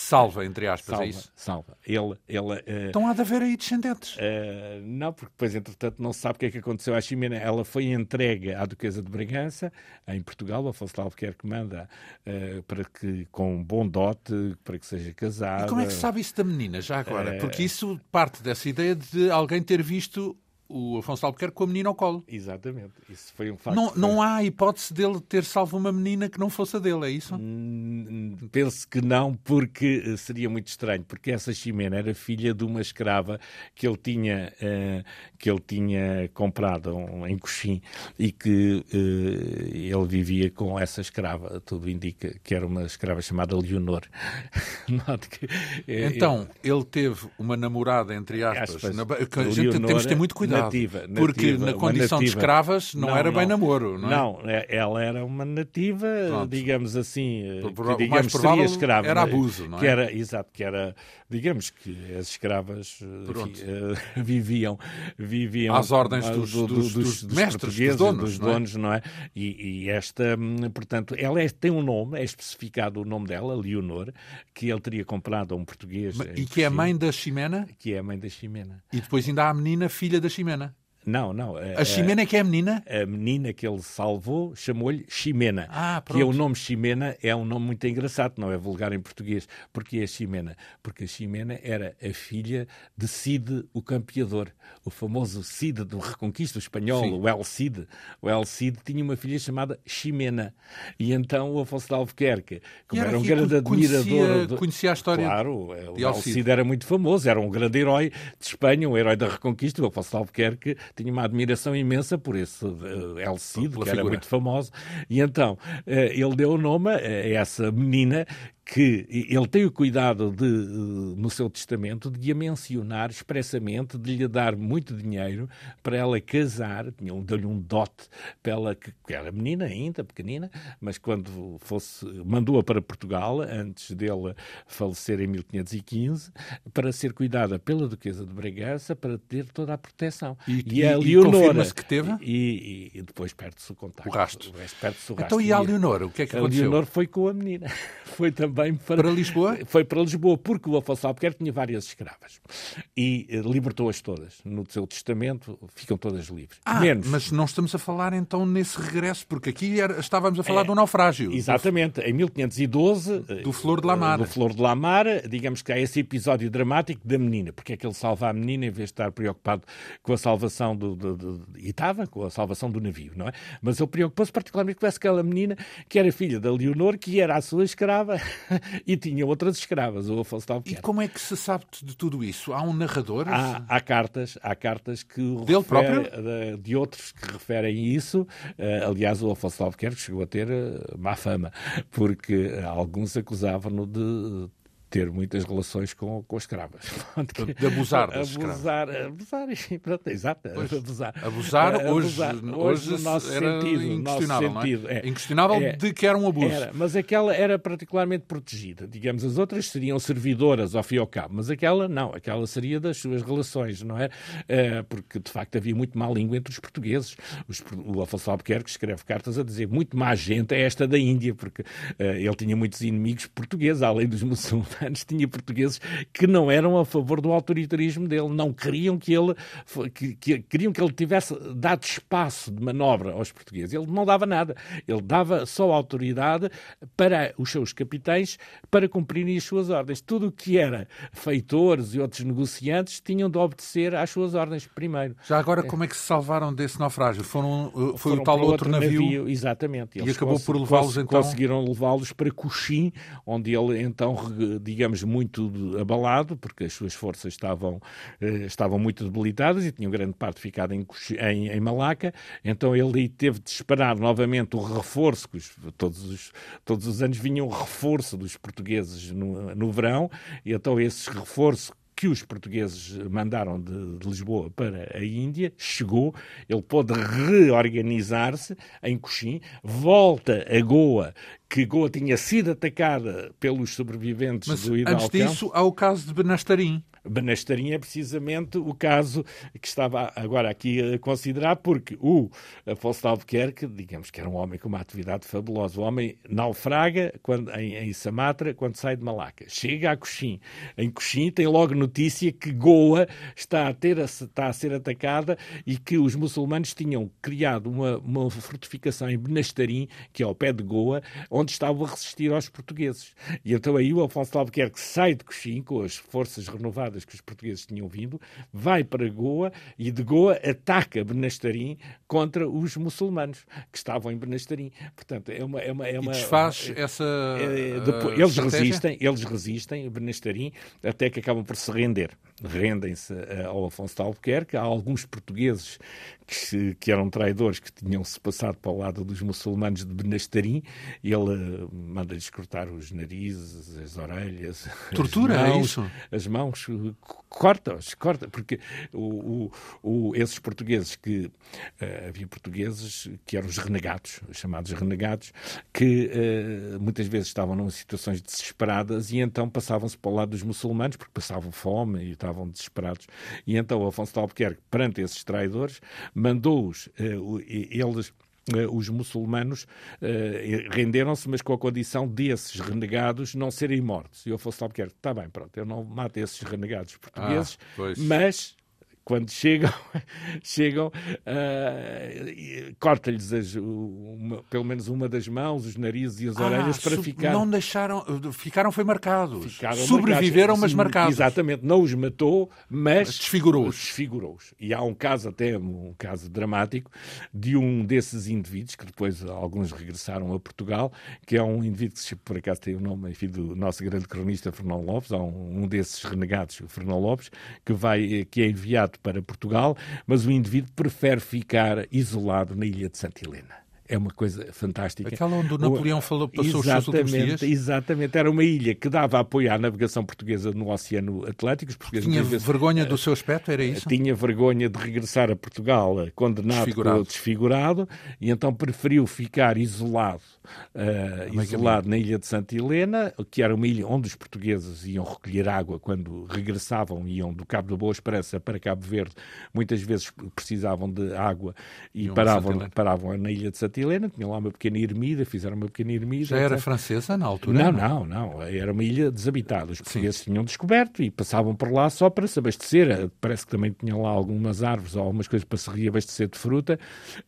Speaker 1: salva, entre aspas,
Speaker 2: salva,
Speaker 1: é isso?
Speaker 2: Salva. Ele, ele, uh,
Speaker 1: então há de haver aí descendentes.
Speaker 2: Uh, não, porque depois, entretanto, não se sabe o que é que aconteceu à Ximena. Ela foi entregue à Duquesa de Bragança, em Portugal, o Afonso de Albuquerque manda uh, para que, com um bom dote, para que seja casada.
Speaker 1: E como é que se sabe isso da menina, já agora? Porque isso parte dessa ideia de alguém ter visto o Afonso Albuquerque com a menina ao colo.
Speaker 2: Exatamente. Isso foi um facto.
Speaker 1: Não, não há hipótese dele ter salvo uma menina que não fosse a dele, é isso?
Speaker 2: Hum, penso que não, porque eh, seria muito estranho, porque essa Ximena era filha de uma escrava que ele tinha, uh, que ele tinha comprado em Coxim e que uh, ele vivia com essa escrava. Tudo indica que era uma escrava chamada Leonor.
Speaker 1: que, então, ele teve uma namorada, entre aspas, aspas na, a gente Leonor, temos de ter muito cuidado
Speaker 2: nativa, nativa,
Speaker 1: porque na condição nativa. de escravas não, não era não, bem namoro, não é?
Speaker 2: Não, é, ela era uma nativa, Pronto. digamos assim, que, digamos, seria escrava.
Speaker 1: Era abuso, não é?
Speaker 2: Que era, exato, que era, digamos que as escravas enfim, uh, viviam, viviam
Speaker 1: às ordens dos, dos, dos, dos, dos mestres, dos donos,
Speaker 2: dos donos não é? Não é? E, e, esta, hum, portanto, ela é, tem um nome, é especificado o nome dela, Leonor, que ele teria comprado a um português.
Speaker 1: e que é a mãe da Ximena?
Speaker 2: Que é a mãe da Ximena.
Speaker 1: E depois ainda há a menina, filha da Ximena. Jimena.
Speaker 2: Não, não.
Speaker 1: A, a Ximena é que é a menina?
Speaker 2: A menina que ele salvou chamou-lhe Ximena. Ah, pronto. Que é o nome Ximena é um nome muito engraçado, não é vulgar em português. Porque é Ximena? Porque a Ximena era a filha de Cid o Campeador, o famoso Cid do Reconquista espanhol, Sim. o El Cid. O El Cid tinha uma filha chamada Ximena. E então o Afonso de Albuquerque, como era, era, um grande admirador...
Speaker 1: Conhecia, de... conhecia a história
Speaker 2: Claro, o El Cid era muito famoso, era um grande herói de Espanha, um herói da Reconquista. O Afonso de Albuquerque tinha uma admiração imensa por esse uh, El Cid, que era muito famoso, e então uh, ele deu o nome a essa menina que ele tem o cuidado de, eh, no seu testamento de a mencionar expressamente, de lhe dar muito dinheiro para ela casar, deu-lhe um dote para ela, que, era menina ainda, pequenina, mas quando fosse, mandou-a para Portugal, antes dele falecer em 1515, para ser cuidada pela Duquesa de Bragança, para ter toda a proteção.
Speaker 1: E, e, e a Leonora... que teve?
Speaker 2: E, e, depois perde-se o contacto.
Speaker 1: O rastro.
Speaker 2: O o rastro.
Speaker 1: Então e a Leonora, o que é que aconteceu?
Speaker 2: A Leonora foi com a menina. foi também também para,
Speaker 1: para Lisboa?
Speaker 2: Foi para Lisboa, porque o Afonso Albuquerque tinha várias escravas e eh, libertou-as todas. No seu testamento ficam todas livres.
Speaker 1: Ah, Menos. mas não estamos a falar então nesse regresso, porque aqui era, estávamos a falar é, do naufrágio.
Speaker 2: Exatamente, em 1512.
Speaker 1: Do Flor de Lamar.
Speaker 2: Do Flor de Lamar, digamos que há esse episódio dramático da menina, porque é que ele salva a menina em vez de estar preocupado com a salvação do. do, do e estava com a salvação do navio, não é? Mas ele preocupou-se particularmente com aquela menina que era filha da Leonor, que era a sua escrava e tinha outras escravas, o Afonso
Speaker 1: E como é que se sabe de tudo isso? Há um narrador?
Speaker 2: Há, há cartas, há cartas que
Speaker 1: Dele próprio?
Speaker 2: De, de, outros que referem isso. Uh, aliás, o Afonso Albuquerque chegou a ter uh, má fama, porque alguns acusavam-no de ter muitas relações com, com escravas.
Speaker 1: De abusar das
Speaker 2: abusar, abusar, pronto, exato,
Speaker 1: pois,
Speaker 2: abusar.
Speaker 1: Abusar, hoje, abusar, hoje, hoje no sentido, inquestionável, nosso sentido, é? é? Inquestionável é, de que era um abuso.
Speaker 2: Era, mas aquela era particularmente protegida. Digamos, as outras seriam servidoras ao fim e ao cabo, mas aquela não, aquela seria das suas relações, não é? é porque, de facto, havia muito má língua entre os portugueses. Os, o Afonso Albuquerque escreve cartas a dizer muito má gente é esta da Índia, porque uh, ele tinha muitos inimigos portugueses, além dos muçulmanos anos tinha portugueses que não eram a favor do autoritarismo dele, não queriam que ele que, que, queriam que ele tivesse dado espaço de manobra aos portugueses. Ele não dava nada, ele dava só autoridade para os seus capitães para cumprirem as suas ordens. Tudo o que era feitores e outros negociantes tinham de obedecer às suas ordens primeiro.
Speaker 1: Já agora, como é que se salvaram desse naufrágio? Foram, uh, foi Foram o tal outro, outro navio, navio,
Speaker 2: exatamente.
Speaker 1: e acabou por levá-los então?
Speaker 2: Conseguiram levá-los para Cochim, onde ele então, digamos, muito abalado, porque as suas forças estavam, eh, estavam muito debilitadas e tinham grande parte ficado em, em, em Malaca. Então ele teve de esperar novamente o reforço, que os, todos, os, todos os anos vinha um reforço dos portugueses no, no verão, e então esse reforço que os portugueses mandaram de, de, Lisboa para a Índia, chegou, ele pôde reorganizar-se em Coxim, volta a Goa, que Goa tinha sido atacada pelos sobreviventes
Speaker 1: Mas,
Speaker 2: do Hidalgo.
Speaker 1: Antes disso, há o caso de Benastarim.
Speaker 2: Benastarim é precisamente o caso que estava agora aqui a considerar, porque o Afonso de Albuquerque, digamos que era um homem com uma atividade fabulosa. O homem naufraga quando, em, em Samatra quando sai de Malaca. Chega a Coxim. Em Coxim tem logo notícia que Goa está a, ter, está a ser atacada e que os muçulmanos tinham criado uma, uma fortificação em Benastarim, que é ao pé de Goa, onde estavam a resistir aos portugueses. E então aí o Afonso de Albuquerque sai de Coxim com as forças renovadas que os portugueses tinham vindo, vai para Goa e de Goa ataca Benastarim contra os muçulmanos que estavam em Benastarim. Portanto, é uma... É uma, é uma
Speaker 1: e desfaz é, essa
Speaker 2: é, depois, Eles resistem, eles resistem, Benastarim, até que acabam por se render. Rendem-se eh, ao Afonso de Albuquerque. Há alguns portugueses que, que, eram traidores que tinham-se passado para o lado dos muçulmanos de Benastarim e ele uh, manda-lhes cortar os narizes, as orelhas.
Speaker 1: Tortura,
Speaker 2: as
Speaker 1: é
Speaker 2: mãos,
Speaker 1: é isso?
Speaker 2: As mãos, corta-os, corta, porque o, o, o, esses portugueses que. Uh, havia portugueses que eram os renegados, os chamados renegados, que uh, muitas vezes estavam numa situações desesperadas e então passavam-se para o lado dos muçulmanos porque passavam fome e estavam desesperados. E então Afonso de Albuquerque, perante esses traidores, mandou-os, eh, eles eh, os muçulmanos uh, renderam-se, mas com a condição desses renegados não serem mortos. E eu fosse Albuquerque, está bem, pronto, eu não mato esses renegados portugueses, ah, mas quando chegam, chegam uh, corta-lhes pelo menos uma das mãos, os narizes e as ah, orelhas para ficar.
Speaker 1: Não deixaram, ficaram foi marcados. Ficaram Sobreviveram, marcados. mas marcados.
Speaker 2: Exatamente, não os matou, mas,
Speaker 1: desfigurou-os.
Speaker 2: desfigurou E há um caso até um caso dramático de um desses indivíduos que depois alguns regressaram a Portugal, que é um indivíduo que por acaso tem o nome enfim, do nosso grande cronista Fernão Lopes, há um, um desses renegados, o Fernão Lopes, que vai que é enviado para Portugal, mas o indivíduo prefere ficar isolado na ilha de Santa Helena é uma coisa fantástica.
Speaker 1: Aquela onde o Napoleão falou, passou os seus últimos dias?
Speaker 2: Exatamente, era uma ilha que dava apoio à navegação portuguesa no Oceano Atlântico.
Speaker 1: tinha vezes, vergonha do seu aspecto, era isso?
Speaker 2: Tinha vergonha de regressar a Portugal eh, condenado, desfigurado, desfigurado e então preferiu ficar isolado, uh, isolado na ilha de Santa Helena, que era uma ilha onde os portugueses iam recolher água quando regressavam, iam do Cabo da Boa Esperança para Cabo Verde, muitas vezes precisavam de água e paravam, paravam na ilha de Santa Santa Helena, tinham lá uma pequena ermida, fizeram uma pequena ermida.
Speaker 1: Já era etc. francesa na altura?
Speaker 2: Não, não, não, era uma ilha desabitada. Os portugueses Sim. tinham descoberto e passavam por lá só para se abastecer. Parece que também tinham lá algumas árvores ou algumas coisas para se reabastecer de fruta,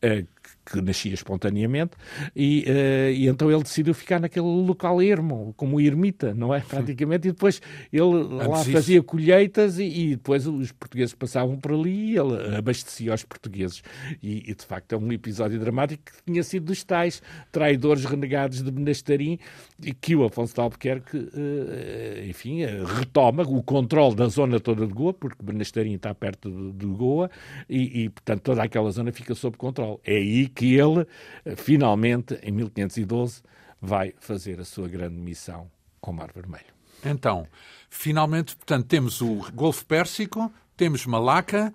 Speaker 2: eh, que nascia espontaneamente, e, uh, e, então ele decidiu ficar naquele local ermo, como ermita, não é? Praticamente, e depois ele Antes lá fazia colheitas e, e, depois os portugueses passavam por ali e ele abastecia os portugueses. E, e, de facto é um episódio dramático que tinha sido dos tais traidores renegados de Benastarim e que o Afonso de Albuquerque, uh, enfim, uh, retoma o controle da zona toda de Goa, porque Benastarim está perto de, de Goa e, e, portanto, toda aquela zona fica sob controle. É aí que ele, eh, finalmente, em 1512, vai fazer a sua grande missão ao Mar Vermelho.
Speaker 1: Então, finalmente, portanto, temos o Golfo Pérsico, temos Malaca,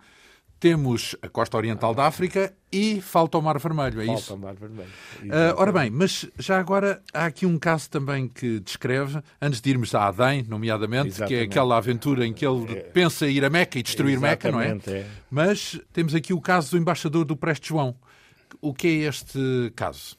Speaker 1: temos a costa oriental da África e falta o Mar Vermelho, é
Speaker 2: falta
Speaker 1: isso?
Speaker 2: Falta o Mar Vermelho.
Speaker 1: Uh, ora bem, mas já agora há aqui um caso também que descreve, antes de irmos a Adém, nomeadamente, Exatamente. que é aquela aventura em que ele é. pensa ir a Meca e destruir Exatamente, Meca, não é? é? Mas temos aqui o caso do embaixador do Preste João. O que é este caso?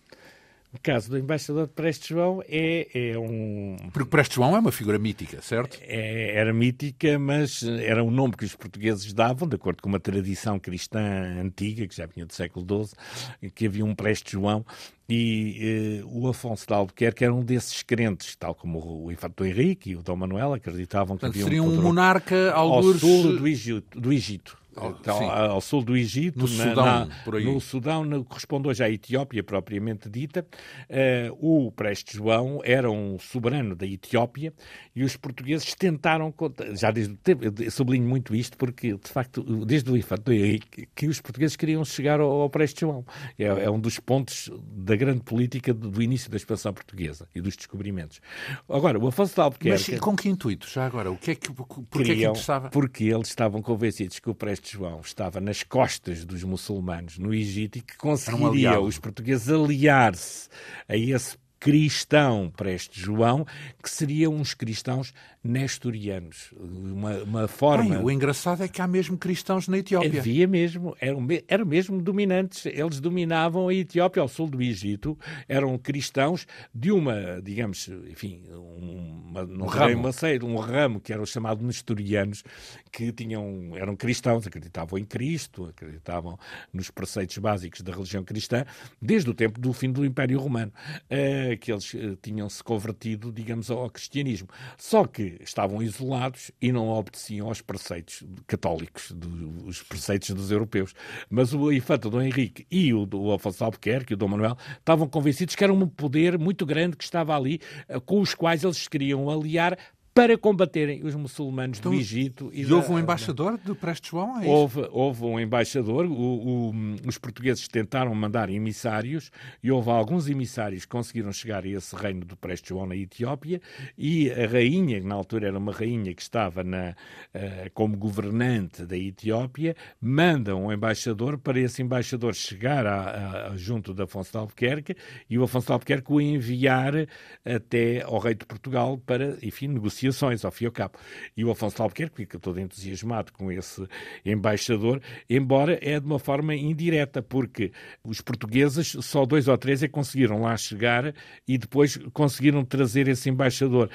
Speaker 2: O caso do embaixador de Preste João é, é um.
Speaker 1: Porque Preste João é uma figura mítica, certo?
Speaker 2: É, era mítica, mas era um nome que os portugueses davam, de acordo com uma tradição cristã antiga, que já vinha do século XII, que havia um Preste João e eh, o Afonso de Albuquerque era um desses crentes, tal como o Infante Henrique e o Dom Manuel acreditavam que
Speaker 1: Portanto,
Speaker 2: havia
Speaker 1: seria um, um monarca
Speaker 2: ao sul do Egito. Do Egito então, ao sul do Egito,
Speaker 1: no na, Sudão, na,
Speaker 2: no Sudão, no, corresponde hoje à Etiópia propriamente dita. Uh, o Preste João era um soberano da Etiópia e os portugueses tentaram, já desde tempo, sublinho muito isto porque, de facto, desde o infante que os portugueses queriam chegar ao, ao Preste João. É, é, um dos pontos da grande política do, do, início da expansão portuguesa e dos descobrimentos. Agora, o Afonso de Albuquerque...
Speaker 1: Mas com que intuito, já agora? O que é que, porque queriam, é que interessava?
Speaker 2: Porque eles estavam convencidos que o Preste João estava nas costas dos muçulmanos no Egito e que conseguiria os portugueses aliar-se a esse cristão Preste João, que seriam uns cristãos nestorianos. Uma, uma forma.
Speaker 1: Bem, o engraçado é que há mesmo cristãos na Etiópia.
Speaker 2: Havia mesmo, eram, eram mesmo dominantes. Eles dominavam a Etiópia, ao sul do Egito. Eram cristãos de uma, digamos, enfim, uma, um, ramo. Um ramo que era o chamado nestorianos, que tinham, eram cristãos, acreditavam em Cristo, acreditavam nos preceitos básicos da religião cristã, desde o tempo do fim do Império Romano, uh, que eles uh, tinham se convertido, digamos, ao cristianismo. Só que estavam isolados e não obedeciam aos preceitos católicos, do, os preceitos dos europeus. Mas o infante Dom Henrique e o, o Afonso Albuquerque e o Dom Manuel estavam convencidos que era um poder muito grande que estava ali, eh, com os quais eles queriam aliar para combaterem os muçulmanos então, do Egito.
Speaker 1: E, e houve um embaixador do Preste João?
Speaker 2: É houve, houve um embaixador. O, o, os portugueses tentaram mandar emissários e houve alguns emissários que conseguiram chegar a esse reino do Preste João na Etiópia e a rainha, que na altura era uma rainha que estava na, uh, como governante da Etiópia, manda um embaixador para esse embaixador chegar a, a, junto de Afonso de Albuquerque e o Afonso de Albuquerque o enviar até ao rei de Portugal para, enfim, negociar negociações, ao e cabo. E o Afonso Albuquerque fica todo entusiasmado com esse embaixador, embora é de uma forma indireta, porque os portugueses, só dois ou três é que conseguiram lá chegar e depois conseguiram trazer esse embaixador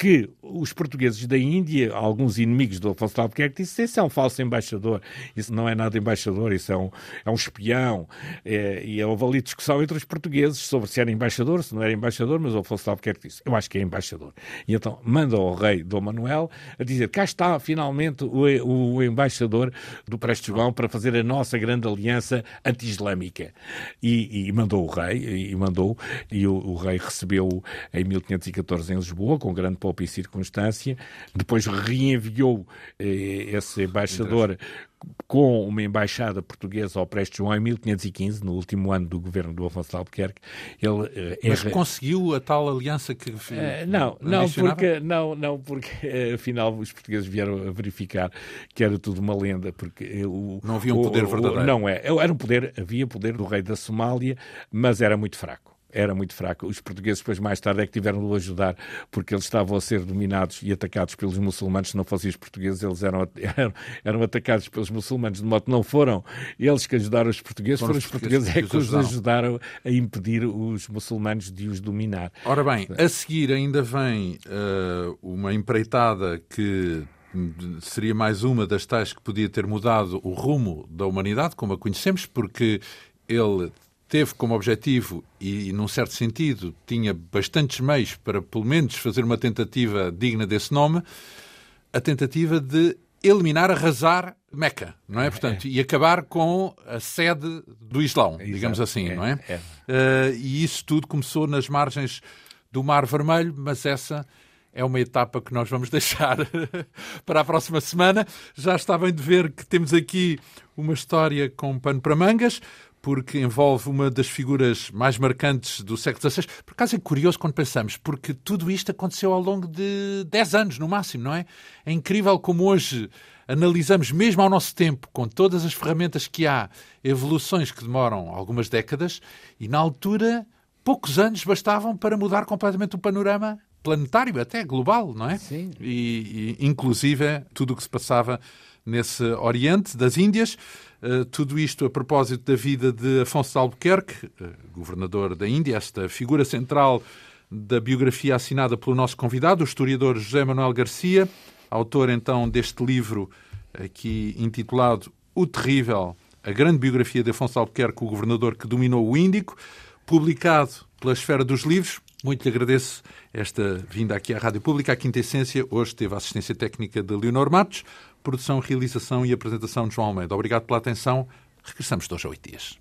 Speaker 2: que os portugueses da Índia, alguns inimigos do Afonso de Albuquerque, disseram esse é um falso embaixador, isso não é nada embaixador, isso é um, é um espião. É, e houve ali discussão entre os portugueses sobre se era embaixador, se não era embaixador, mas o Afonso de Albuquerque disse, eu acho que é embaixador. E então manda ao rei Dom Manuel a dizer, cá está finalmente o, o embaixador do Prestes João para fazer a nossa grande aliança anti-islâmica. E, e, mandou o rei, e mandou, e o, o rei recebeu em 1514 em Lisboa, com grande pompa e circunstância, depois reenviou eh, esse embaixador com uma embaixada portuguesa ao Preste João em 1515, no último ano do governo do Afonso de Albuquerque.
Speaker 1: Ele, uh, Mas conseguiu a tal aliança que... Uh,
Speaker 2: não, não porque, não, não, porque uh, afinal os portugueses vieram a verificar que era tudo uma lenda, porque o,
Speaker 1: não havia um poder
Speaker 2: o,
Speaker 1: verdadeiro.
Speaker 2: não é, era um poder, havia poder do rei da Somália, mas era muito fraco era muito fraca. Os portugueses depois mais tarde é que tiveram de o ajudar porque eles estavam a ser dominados e atacados pelos muçulmanos. Se não fossem os portugueses, eles eram, eram, eram atacados pelos muçulmanos. De modo que não foram eles que ajudaram os portugueses, foram, os portugueses, portugueses é que os ajudaram a impedir os muçulmanos de os dominar.
Speaker 1: Ora bem, a seguir ainda vem uh, uma empreitada que seria mais uma das tais que podia ter mudado o rumo da humanidade, como a conhecemos, porque ele teve como objetivo, e num certo sentido tinha bastantes meios para pelo menos fazer uma tentativa digna desse nome, a tentativa de eliminar, arrasar Meca, não é? é Portanto, é. e acabar com a sede do Islão, Exato. digamos assim, é, não é? é. Uh, e isso tudo começou nas margens do Mar Vermelho, mas essa é uma etapa que nós vamos deixar para a próxima semana. Já está bem de ver que temos aqui uma história com pano para mangas porque envolve uma das figuras mais marcantes do século XVI. Por acaso é curioso quando pensamos, porque tudo isto aconteceu ao longo de 10 anos, no máximo, não é? É incrível como hoje analisamos, mesmo ao nosso tempo, com todas as ferramentas que há, evoluções que demoram algumas décadas, e na altura, poucos anos bastavam para mudar completamente o panorama planetário, até global, não é?
Speaker 2: Sim.
Speaker 1: E, e inclusive, tudo o que se passava nesse Oriente das Índias. Uh, tudo isto a propósito da vida de Afonso de Albuquerque, uh, governador da Índia, esta figura central da biografia assinada pelo nosso convidado, o historiador José Manuel Garcia, autor então deste livro aqui intitulado O Terrível, a grande biografia de Afonso Albuquerque, o governador que dominou o Índico, publicado pela Esfera dos Livros. Muito lhe agradeço esta vinda aqui à Rádio Pública, à Quinta Essência. Hoje teve a assistência técnica de Leonor Matos. Produção, realização e apresentação de João Almeida. Obrigado pela atenção. Regressamos dois a oito dias.